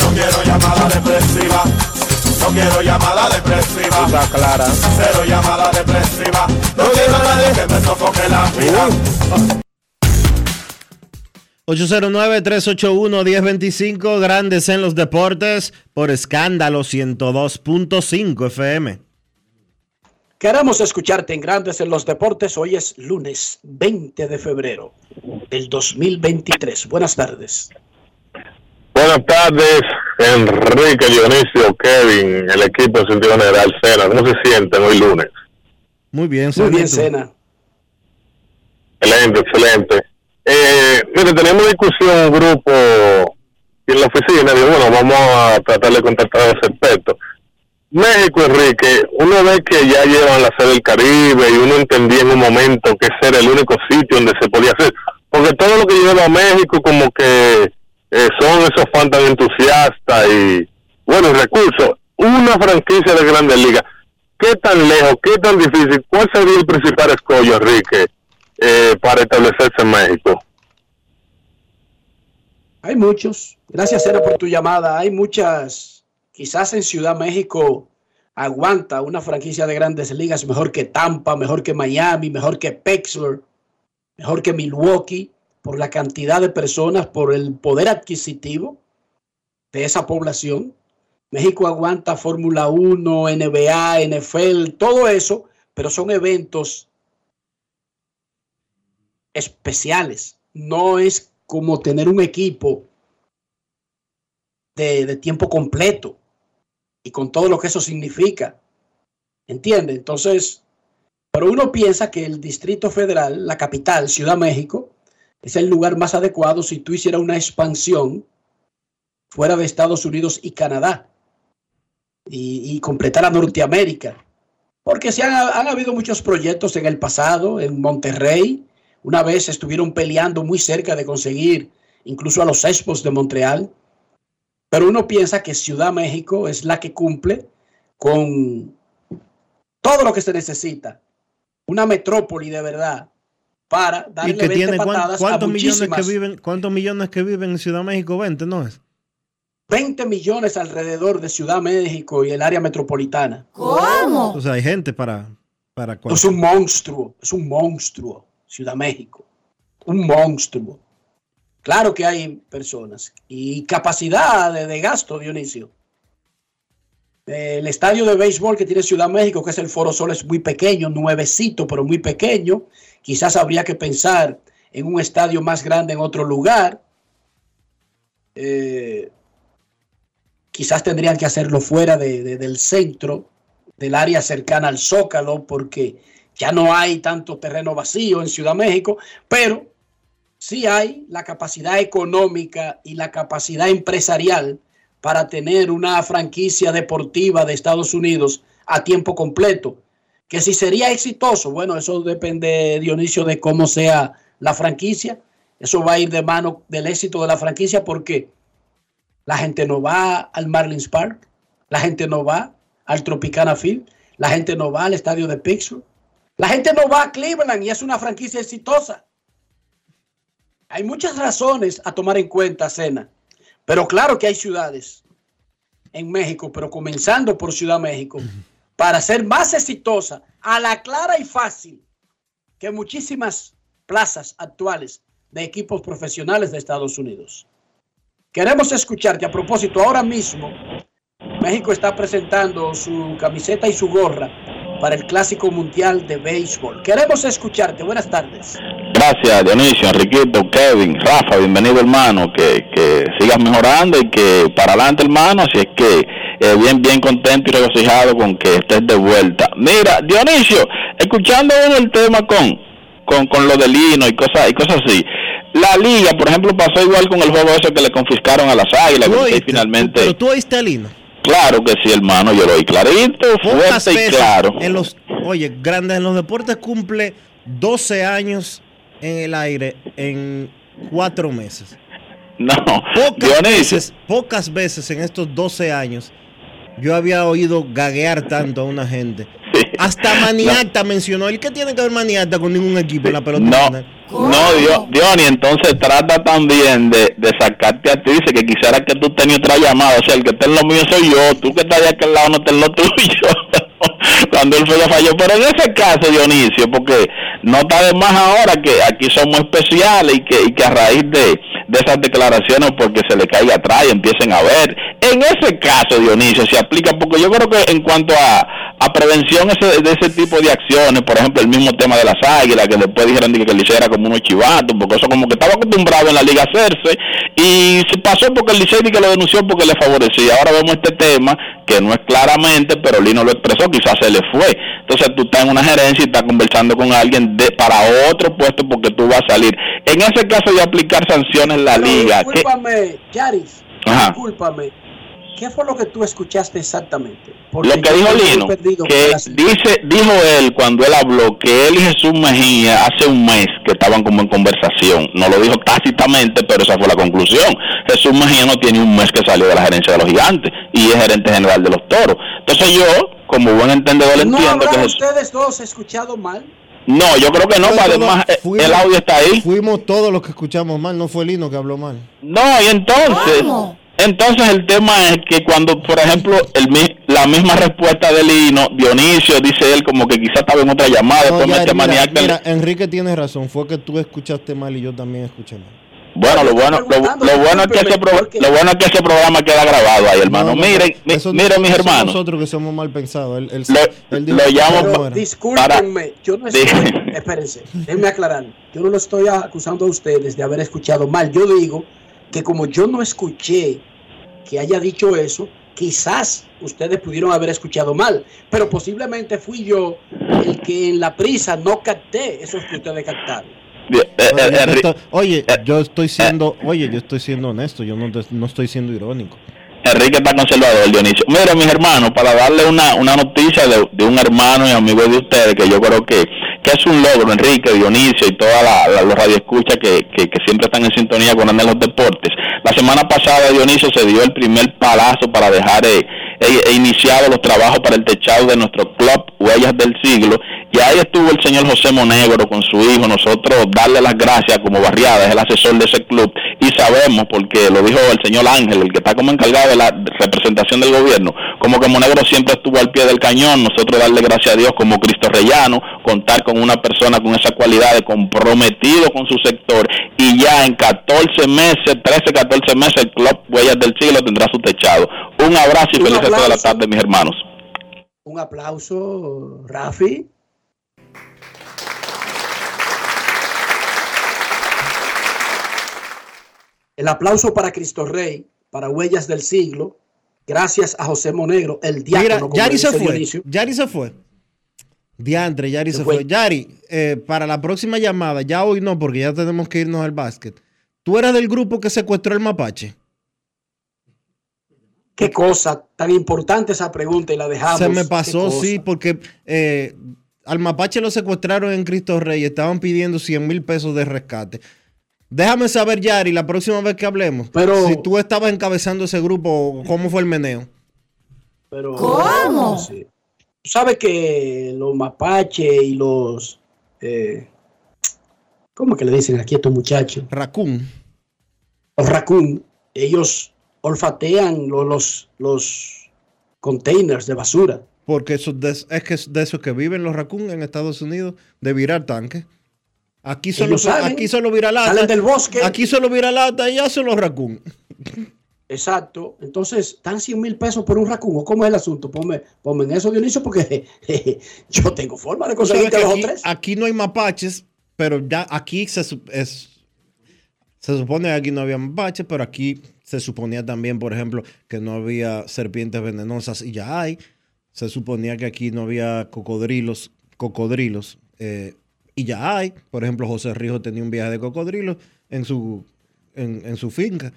No quiero llamada depresiva. No quiero llamada depresiva. Está clara. Cero llamada depresiva. No quiero nadie que me sofoque la vida. 809-381-1025, Grandes en los Deportes, por escándalo 102.5 FM. Queremos escucharte en Grandes en los Deportes. Hoy es lunes 20 de febrero del 2023. Buenas tardes. Buenas tardes, Enrique, Dionisio, Kevin, el equipo de sentido general Cena. ¿Cómo se sienten hoy lunes? Muy bien, Muy bien. Cena. Excelente, excelente. Eh, mire, teníamos discusión un grupo en la oficina. Digo, bueno, vamos a tratar de contactar a ese experto. México, Enrique, uno ve que ya llevan la sede del Caribe y uno entendía en un momento que ese era el único sitio donde se podía hacer. Porque todo lo que lleva a México como que eh, son esos fans tan entusiastas y, bueno, y recursos. Una franquicia de Grandes Ligas, ¿qué tan lejos, qué tan difícil? ¿Cuál sería el principal escollo, Enrique, eh, para establecerse en México? Hay muchos. Gracias, Cena, por tu llamada. Hay muchas. Quizás en Ciudad México aguanta una franquicia de grandes ligas mejor que Tampa, mejor que Miami, mejor que Pittsburgh, mejor que Milwaukee, por la cantidad de personas, por el poder adquisitivo de esa población. México aguanta Fórmula 1, NBA, NFL, todo eso, pero son eventos especiales. No es como tener un equipo de, de tiempo completo y con todo lo que eso significa. ¿Entiende? Entonces, pero uno piensa que el Distrito Federal, la capital, Ciudad México, es el lugar más adecuado si tú hicieras una expansión fuera de Estados Unidos y Canadá y, y completar a Norteamérica. Porque se han, han habido muchos proyectos en el pasado, en Monterrey. Una vez estuvieron peleando muy cerca de conseguir incluso a los Expos de Montreal. Pero uno piensa que Ciudad México es la que cumple con todo lo que se necesita. Una metrópoli de verdad para ¿Y darle que 20 tiene patadas a cuántos millones que viven, cuántos millones que viven en Ciudad México? 20, ¿no es? 20 millones alrededor de Ciudad México y el área metropolitana. O sea, hay gente para para Es un monstruo, es un monstruo, Ciudad México. Un monstruo. Claro que hay personas y capacidad de, de gasto, Dionisio. El estadio de béisbol que tiene Ciudad México, que es el Foro Sol, es muy pequeño, nuevecito, pero muy pequeño. Quizás habría que pensar en un estadio más grande en otro lugar. Eh, quizás tendrían que hacerlo fuera de- de- del centro, del área cercana al Zócalo, porque ya no hay tanto terreno vacío en Ciudad México, pero sí hay la capacidad económica y la capacidad empresarial para tener una franquicia deportiva de Estados Unidos a tiempo completo. Que si sería exitoso, bueno, eso depende, Dionisio, de cómo sea la franquicia. Eso va a ir de mano del éxito de la franquicia porque la gente no va al Marlins Park, la gente no va al Tropicana Field, la gente no va al estadio de Pittsburgh, la gente no va a Cleveland y es una franquicia exitosa. Hay muchas razones a tomar en cuenta, Cena, pero claro que hay ciudades en México, pero comenzando por Ciudad México, para ser más exitosa, a la clara y fácil que muchísimas plazas actuales de equipos profesionales de Estados Unidos. Queremos escucharte. A propósito, ahora mismo México está presentando su camiseta y su gorra para el Clásico Mundial de Béisbol. Queremos escucharte. Buenas tardes. Gracias, Dionisio, Enriquito, Kevin, Rafa, bienvenido hermano, que, que sigas mejorando y que para adelante hermano, si es que eh, bien, bien contento y regocijado con que estés de vuelta. Mira, Dionisio, escuchando uno el tema con, con, con lo del Lino y cosas, y cosas así, la liga, por ejemplo, pasó igual con el juego ese que le confiscaron a las águilas, oíste, finalmente... Pero tú oíste a Lino. Claro que sí, hermano, yo lo oí clarito, Pocas fuerte y claro. en los, oye, Grandes en los Deportes cumple 12 años en el aire en cuatro meses. No, Pocas veces, pocas veces en estos 12 años yo había oído gaguear tanto a una gente. Hasta Maniacta mencionó. ¿El qué tiene que ver Maniacta con ningún equipo en la pelota? No, no, Dio- Diony, entonces trata también de, de sacarte a ti. Dice que quisiera que tú tenías otra llamada. O sea, el que está en lo mío soy yo. Tú que estás de aquel lado no está en lo tuyo. *laughs* Cuando él fue falló. Pero en ese caso, Dionisio, porque no está de más ahora que aquí somos especiales y que, y que a raíz de, de esas declaraciones, porque se le caiga atrás y empiecen a ver. En ese caso, Dionisio, se aplica, porque yo creo que en cuanto a, a prevención ese- de ese tipo de acciones, por ejemplo, el mismo tema de las águilas, que después dijeron que el Licey era como unos chivatos, porque eso como que estaba acostumbrado en la liga a hacerse, y se pasó porque el Licey que lo denunció porque le favorecía. Ahora vemos este tema, que no es claramente, pero Lino lo expresó, quizás se le fue. Entonces tú estás en una gerencia y estás conversando con alguien de para otro puesto porque tú vas a salir. En ese caso de aplicar sanciones en la liga, ¿qué- Discúlpame, Yaris. Ajá. Discúlpame. ¿Qué fue lo que tú escuchaste exactamente? Porque Lo que dijo Lino, que dice, dijo él cuando él habló que él y Jesús Mejía hace un mes que estaban como en conversación. No lo dijo tácitamente, pero esa fue la conclusión. Jesús Mejía no tiene un mes que salió de la gerencia de los gigantes y es gerente general de los toros. Entonces yo, como buen entendedor, ¿No entiendo que Jesús... ustedes dos escuchado mal? No, yo creo que no, todo- además eh, fuimos- el audio está ahí. Fuimos todos los que escuchamos mal, no fue Lino que habló mal. No, y entonces, entonces el tema es que cuando, por ejemplo, el, la misma respuesta de Lino, Dionisio, dice él como que quizás estaba en otra llamada, No, después Yari, mete mira, maniaca. mira, Enrique tiene razón, fue que tú escuchaste mal y yo también escuché mal. Bueno, lo bueno, lo, lo bueno es que ese pro- lo bueno es que ese programa queda grabado ahí, hermano. No, no, miren, mi- eso- miren mis hermanos. Nosotros que somos mal pensados. Él, él- Lo- él dijo lo llamo. Discúlpenme, yo no estoy. *laughs* Espérense, déjenme aclarar. Yo no lo estoy acusando a ustedes de haber escuchado mal. Yo digo que como yo no escuché que haya dicho eso, quizás ustedes pudieron haber escuchado mal, pero posiblemente fui yo el que en la prisa no capté eso que ustedes captaron. Eh, eh, Oye, yo estoy- Oye, yo estoy siendo, oye, yo estoy siendo honesto, yo no, no estoy siendo irónico. Enrique está conservador, Dionisio. Mira, mis hermanos, para darle una, una noticia de, de un hermano y amigo de ustedes, que yo creo que, que es un logro, Enrique, Dionisio y todos los radioescuchas que, que, que siempre están en sintonía con los Deportes. La semana pasada, Dionisio, se dio el primer palazo para dejar eh, eh, eh, iniciado los trabajos para el techado de nuestro club Huellas del Siglo. Y ahí estuvo el señor José Monegro con su hijo. Nosotros darle las gracias como barriada, es el asesor de ese club. Y sabemos, porque lo dijo el señor Ángel, el que está como encargado de la representación del gobierno, como que Monegro siempre estuvo al pie del cañón. Nosotros darle gracias a Dios como Cristo Rellano, contar con una persona con esa cualidad de comprometido con su sector. Y ya en 14 meses, 13, 14 meses, el club Huellas del Siglo tendrá su techado. Un abrazo y feliz de la tarde, mis hermanos. Un aplauso, Rafi. El aplauso para Cristo Rey, para Huellas del Siglo, gracias a José Monegro, el diácono. Mira, Yari se fue. Dionisio. Yari se fue. Diantre, Yari Se se fue. fue. Yari, eh, para la próxima llamada, ya hoy no, porque ya tenemos que irnos al básquet. ¿Tú eras del grupo que secuestró el mapache? Qué cosa tan importante esa pregunta y la dejamos. Se me pasó, sí, porque eh, al mapache lo secuestraron en Cristo Rey y estaban pidiendo 100 mil pesos de rescate. Déjame saber, Yari, la próxima vez que hablemos, Pero- si tú estabas encabezando ese grupo, ¿cómo fue el meneo? Pero, ¿Cómo? Sí. Tú sabes que los mapaches y los. eh, ¿Cómo que le dicen aquí a estos muchachos? Raccoon. Los raccoon. Ellos olfatean lo- los, los containers de basura. Porque eso es que es de esos que viven los raccoon en Estados Unidos, de virar tanque. Aquí solo, salen, aquí solo vira lata. salen del bosque. Aquí solo vira lata y ya son los raccoon. *laughs* Exacto. Entonces, ¿dan 100 mil pesos por un raccoon? ¿O cómo es el asunto? Ponme, ponme en eso, Dionisio, porque *laughs* yo tengo forma de conseguirte o aquí, tres. aquí no hay mapaches, pero ya aquí se, es, se supone que aquí no había mapaches, pero aquí se suponía también, por ejemplo, que no había serpientes venenosas y ya hay. Se suponía que aquí no había cocodrilos, cocodrilos eh, y ya hay. Por ejemplo, José Rijo tenía un viaje de cocodrilos en su, en, su finca.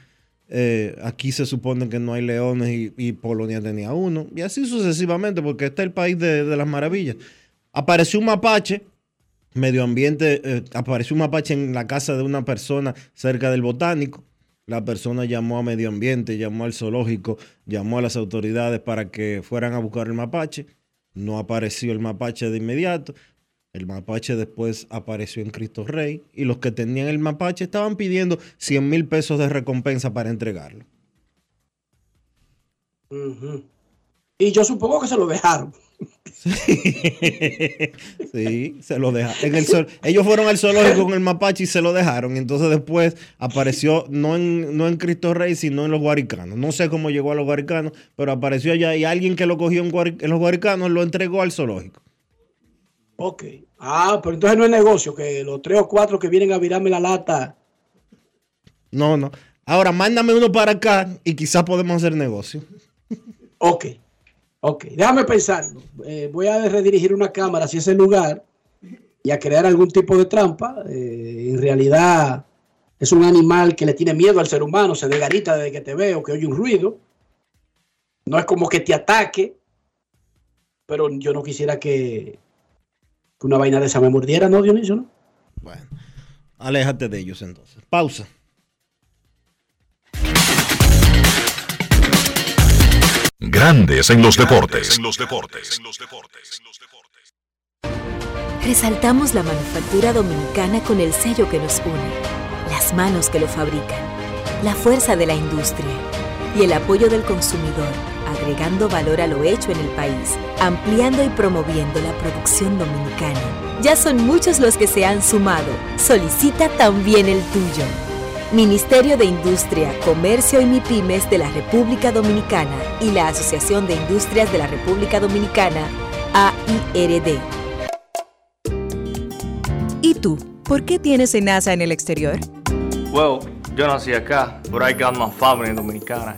eh, aquí se supone que no hay leones y, Polonia tenía uno. Y así sucesivamente, porque está el país de, de las maravillas. Apareció un mapache, medio ambiente, eh, apareció un mapache en la casa de una persona cerca del botánico. La persona llamó a medio ambiente, llamó al zoológico, llamó a las autoridades para que fueran a buscar el mapache. No apareció el mapache de inmediato. El mapache después apareció en Cristo Rey y los que tenían el mapache estaban pidiendo 100 mil pesos de recompensa para entregarlo. Y yo supongo que se lo dejaron. Sí, *laughs* se lo dejaron. En el ellos fueron al zoológico con el mapache y se lo dejaron. Entonces después apareció no en, no en Cristo Rey, sino en los guaricanos. No sé cómo llegó a los guaricanos, pero apareció allá y alguien que lo cogió en, en los guaricanos lo entregó al zoológico. Ok. Ah, pero entonces no es negocio, que los tres o cuatro que vienen a virarme la lata. No, no. Ahora, mándame uno para acá y quizás podemos hacer negocio. Ok. Ok. Déjame pensar. Eh, voy a redirigir una cámara hacia ese lugar y a crear algún tipo de trampa. Eh, en realidad es un animal que le tiene miedo al ser humano, se desgarita desde que te ve o que oye un ruido. No es como que te ataque, pero yo no quisiera que, que una vaina de esa me mordiera, ¿no, Dionisio? ¿no? Aléjate de ellos entonces. Pausa. Grandes en los deportes. Resaltamos la manufactura dominicana con el sello que nos une, las manos que lo fabrican, la fuerza de la industria y el apoyo del consumidor, agregando valor a lo hecho en el país, ampliando y promoviendo la producción dominicana. Ya son muchos los que se han sumado. Solicita también el tuyo. Ministerio de Industria, Comercio y MIPIMES de la República Dominicana y la Asociación de Industrias de la República Dominicana, AIRD. ¿Y tú? ¿Por qué tienes enaza en el exterior? Well, yo nací acá, I got my family dominicana.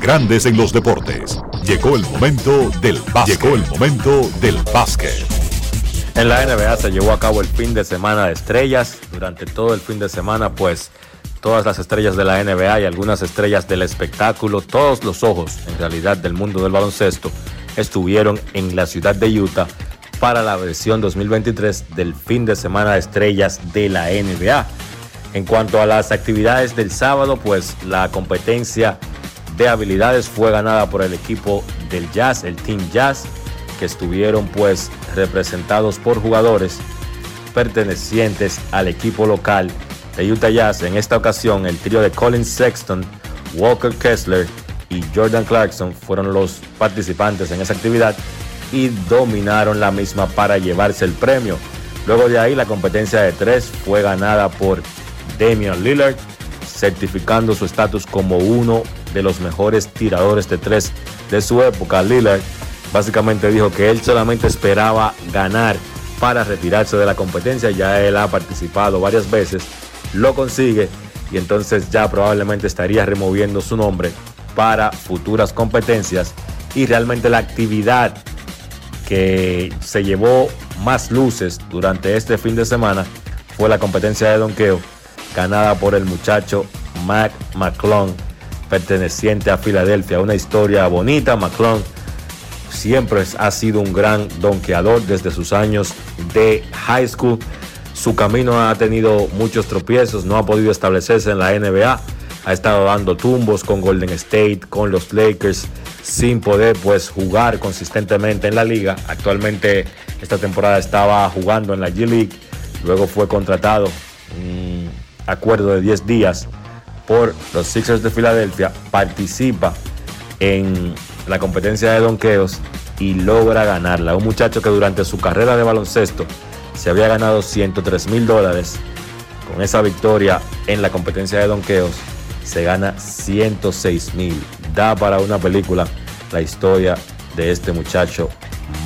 Grandes en los deportes. Llegó el momento del básquet. Llegó el momento del básquet. En la NBA se llevó a cabo el fin de semana de estrellas. Durante todo el fin de semana, pues todas las estrellas de la NBA y algunas estrellas del espectáculo, todos los ojos en realidad del mundo del baloncesto, estuvieron en la ciudad de Utah para la versión 2023 del fin de semana de estrellas de la NBA. En cuanto a las actividades del sábado, pues la competencia de habilidades fue ganada por el equipo del Jazz, el Team Jazz, que estuvieron pues representados por jugadores pertenecientes al equipo local de Utah Jazz. En esta ocasión, el trío de Colin Sexton, Walker Kessler y Jordan Clarkson fueron los participantes en esa actividad y dominaron la misma para llevarse el premio. Luego de ahí, la competencia de tres fue ganada por Damian Lillard, certificando su estatus como uno de los mejores tiradores de tres de su época. Lillard básicamente dijo que él solamente esperaba ganar para retirarse de la competencia. Ya él ha participado varias veces, lo consigue y entonces ya probablemente estaría removiendo su nombre para futuras competencias. Y realmente la actividad que se llevó más luces durante este fin de semana fue la competencia de donqueo ganada por el muchacho Mac McClung, perteneciente a Filadelfia. Una historia bonita. McClung siempre ha sido un gran donkeador desde sus años de high school. Su camino ha tenido muchos tropiezos, no ha podido establecerse en la NBA. Ha estado dando tumbos con Golden State, con los Lakers, sin poder pues jugar consistentemente en la liga. Actualmente esta temporada estaba jugando en la G League, luego fue contratado un acuerdo de 10 días por los Sixers de Filadelfia, participa en la competencia de donqueos y logra ganarla. Un muchacho que durante su carrera de baloncesto se había ganado 103 mil dólares. Con esa victoria en la competencia de donqueos se gana 106 mil. Da para una película la historia de este muchacho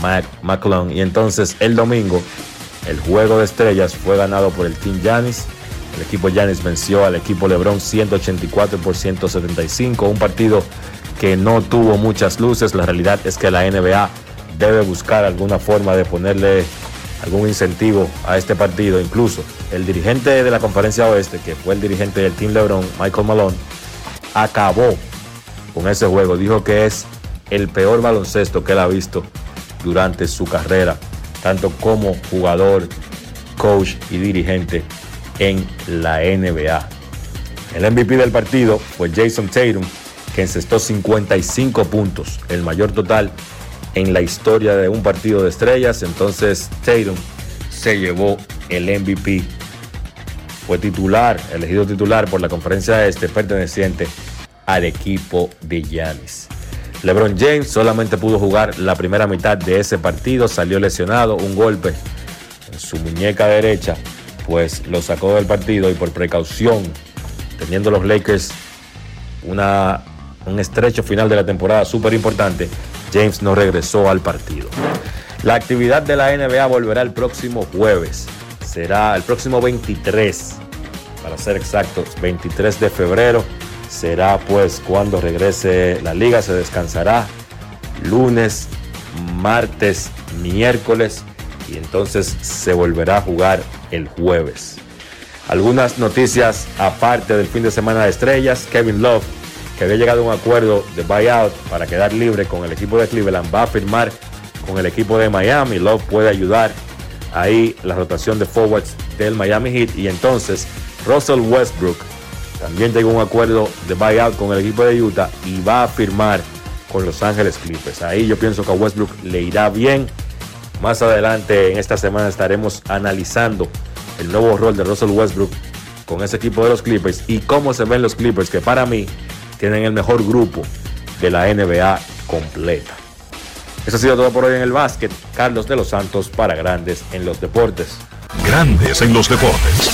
Mac McClung. Y entonces el domingo, el juego de estrellas fue ganado por el Team Yanis. El equipo Yanis venció al equipo LeBron 184 por 175. Un partido que no tuvo muchas luces. La realidad es que la NBA debe buscar alguna forma de ponerle algún incentivo a este partido. Incluso el dirigente de la conferencia oeste, que fue el dirigente del Team LeBron, Michael Malone, acabó con ese juego. Dijo que es el peor baloncesto que él ha visto durante su carrera, tanto como jugador, coach y dirigente en la NBA. El MVP del partido fue Jason Tatum, que encestó 55 puntos, el mayor total en la historia de un partido de estrellas. Entonces Tatum se llevó el MVP. Fue titular, elegido titular por la conferencia este perteneciente al equipo de Giannis. LeBron James solamente pudo jugar la primera mitad de ese partido, salió lesionado, un golpe en su muñeca derecha, pues lo sacó del partido y por precaución, teniendo los Lakers un estrecho final de la temporada súper importante, James no regresó al partido. La actividad de la NBA volverá el próximo jueves. Será el próximo 23, para ser exactos, 23 de febrero. Será pues cuando regrese la liga, se descansará lunes, martes, miércoles y entonces se volverá a jugar el jueves. Algunas noticias aparte del fin de semana de estrellas. Kevin Love que había llegado a un acuerdo de buyout para quedar libre con el equipo de Cleveland, va a firmar con el equipo de Miami. Love puede ayudar ahí la rotación de forwards del Miami Heat. Y entonces Russell Westbrook también llegó un acuerdo de buyout con el equipo de Utah y va a firmar con Los Ángeles Clippers. Ahí yo pienso que a Westbrook le irá bien. Más adelante en esta semana estaremos analizando el nuevo rol de Russell Westbrook con ese equipo de los Clippers y cómo se ven los Clippers, que para mí tienen el mejor grupo de la NBA completa. Eso ha sido todo por hoy en el básquet. Carlos de los Santos para Grandes en los Deportes. Grandes en los Deportes.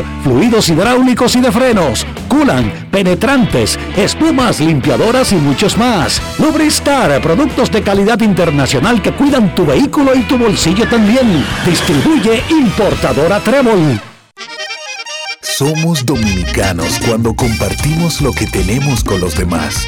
fluidos hidráulicos y de frenos, culan, penetrantes, espumas, limpiadoras y muchos más. Lubristar, productos de calidad internacional que cuidan tu vehículo y tu bolsillo también. Distribuye importadora Trébol. Somos dominicanos cuando compartimos lo que tenemos con los demás.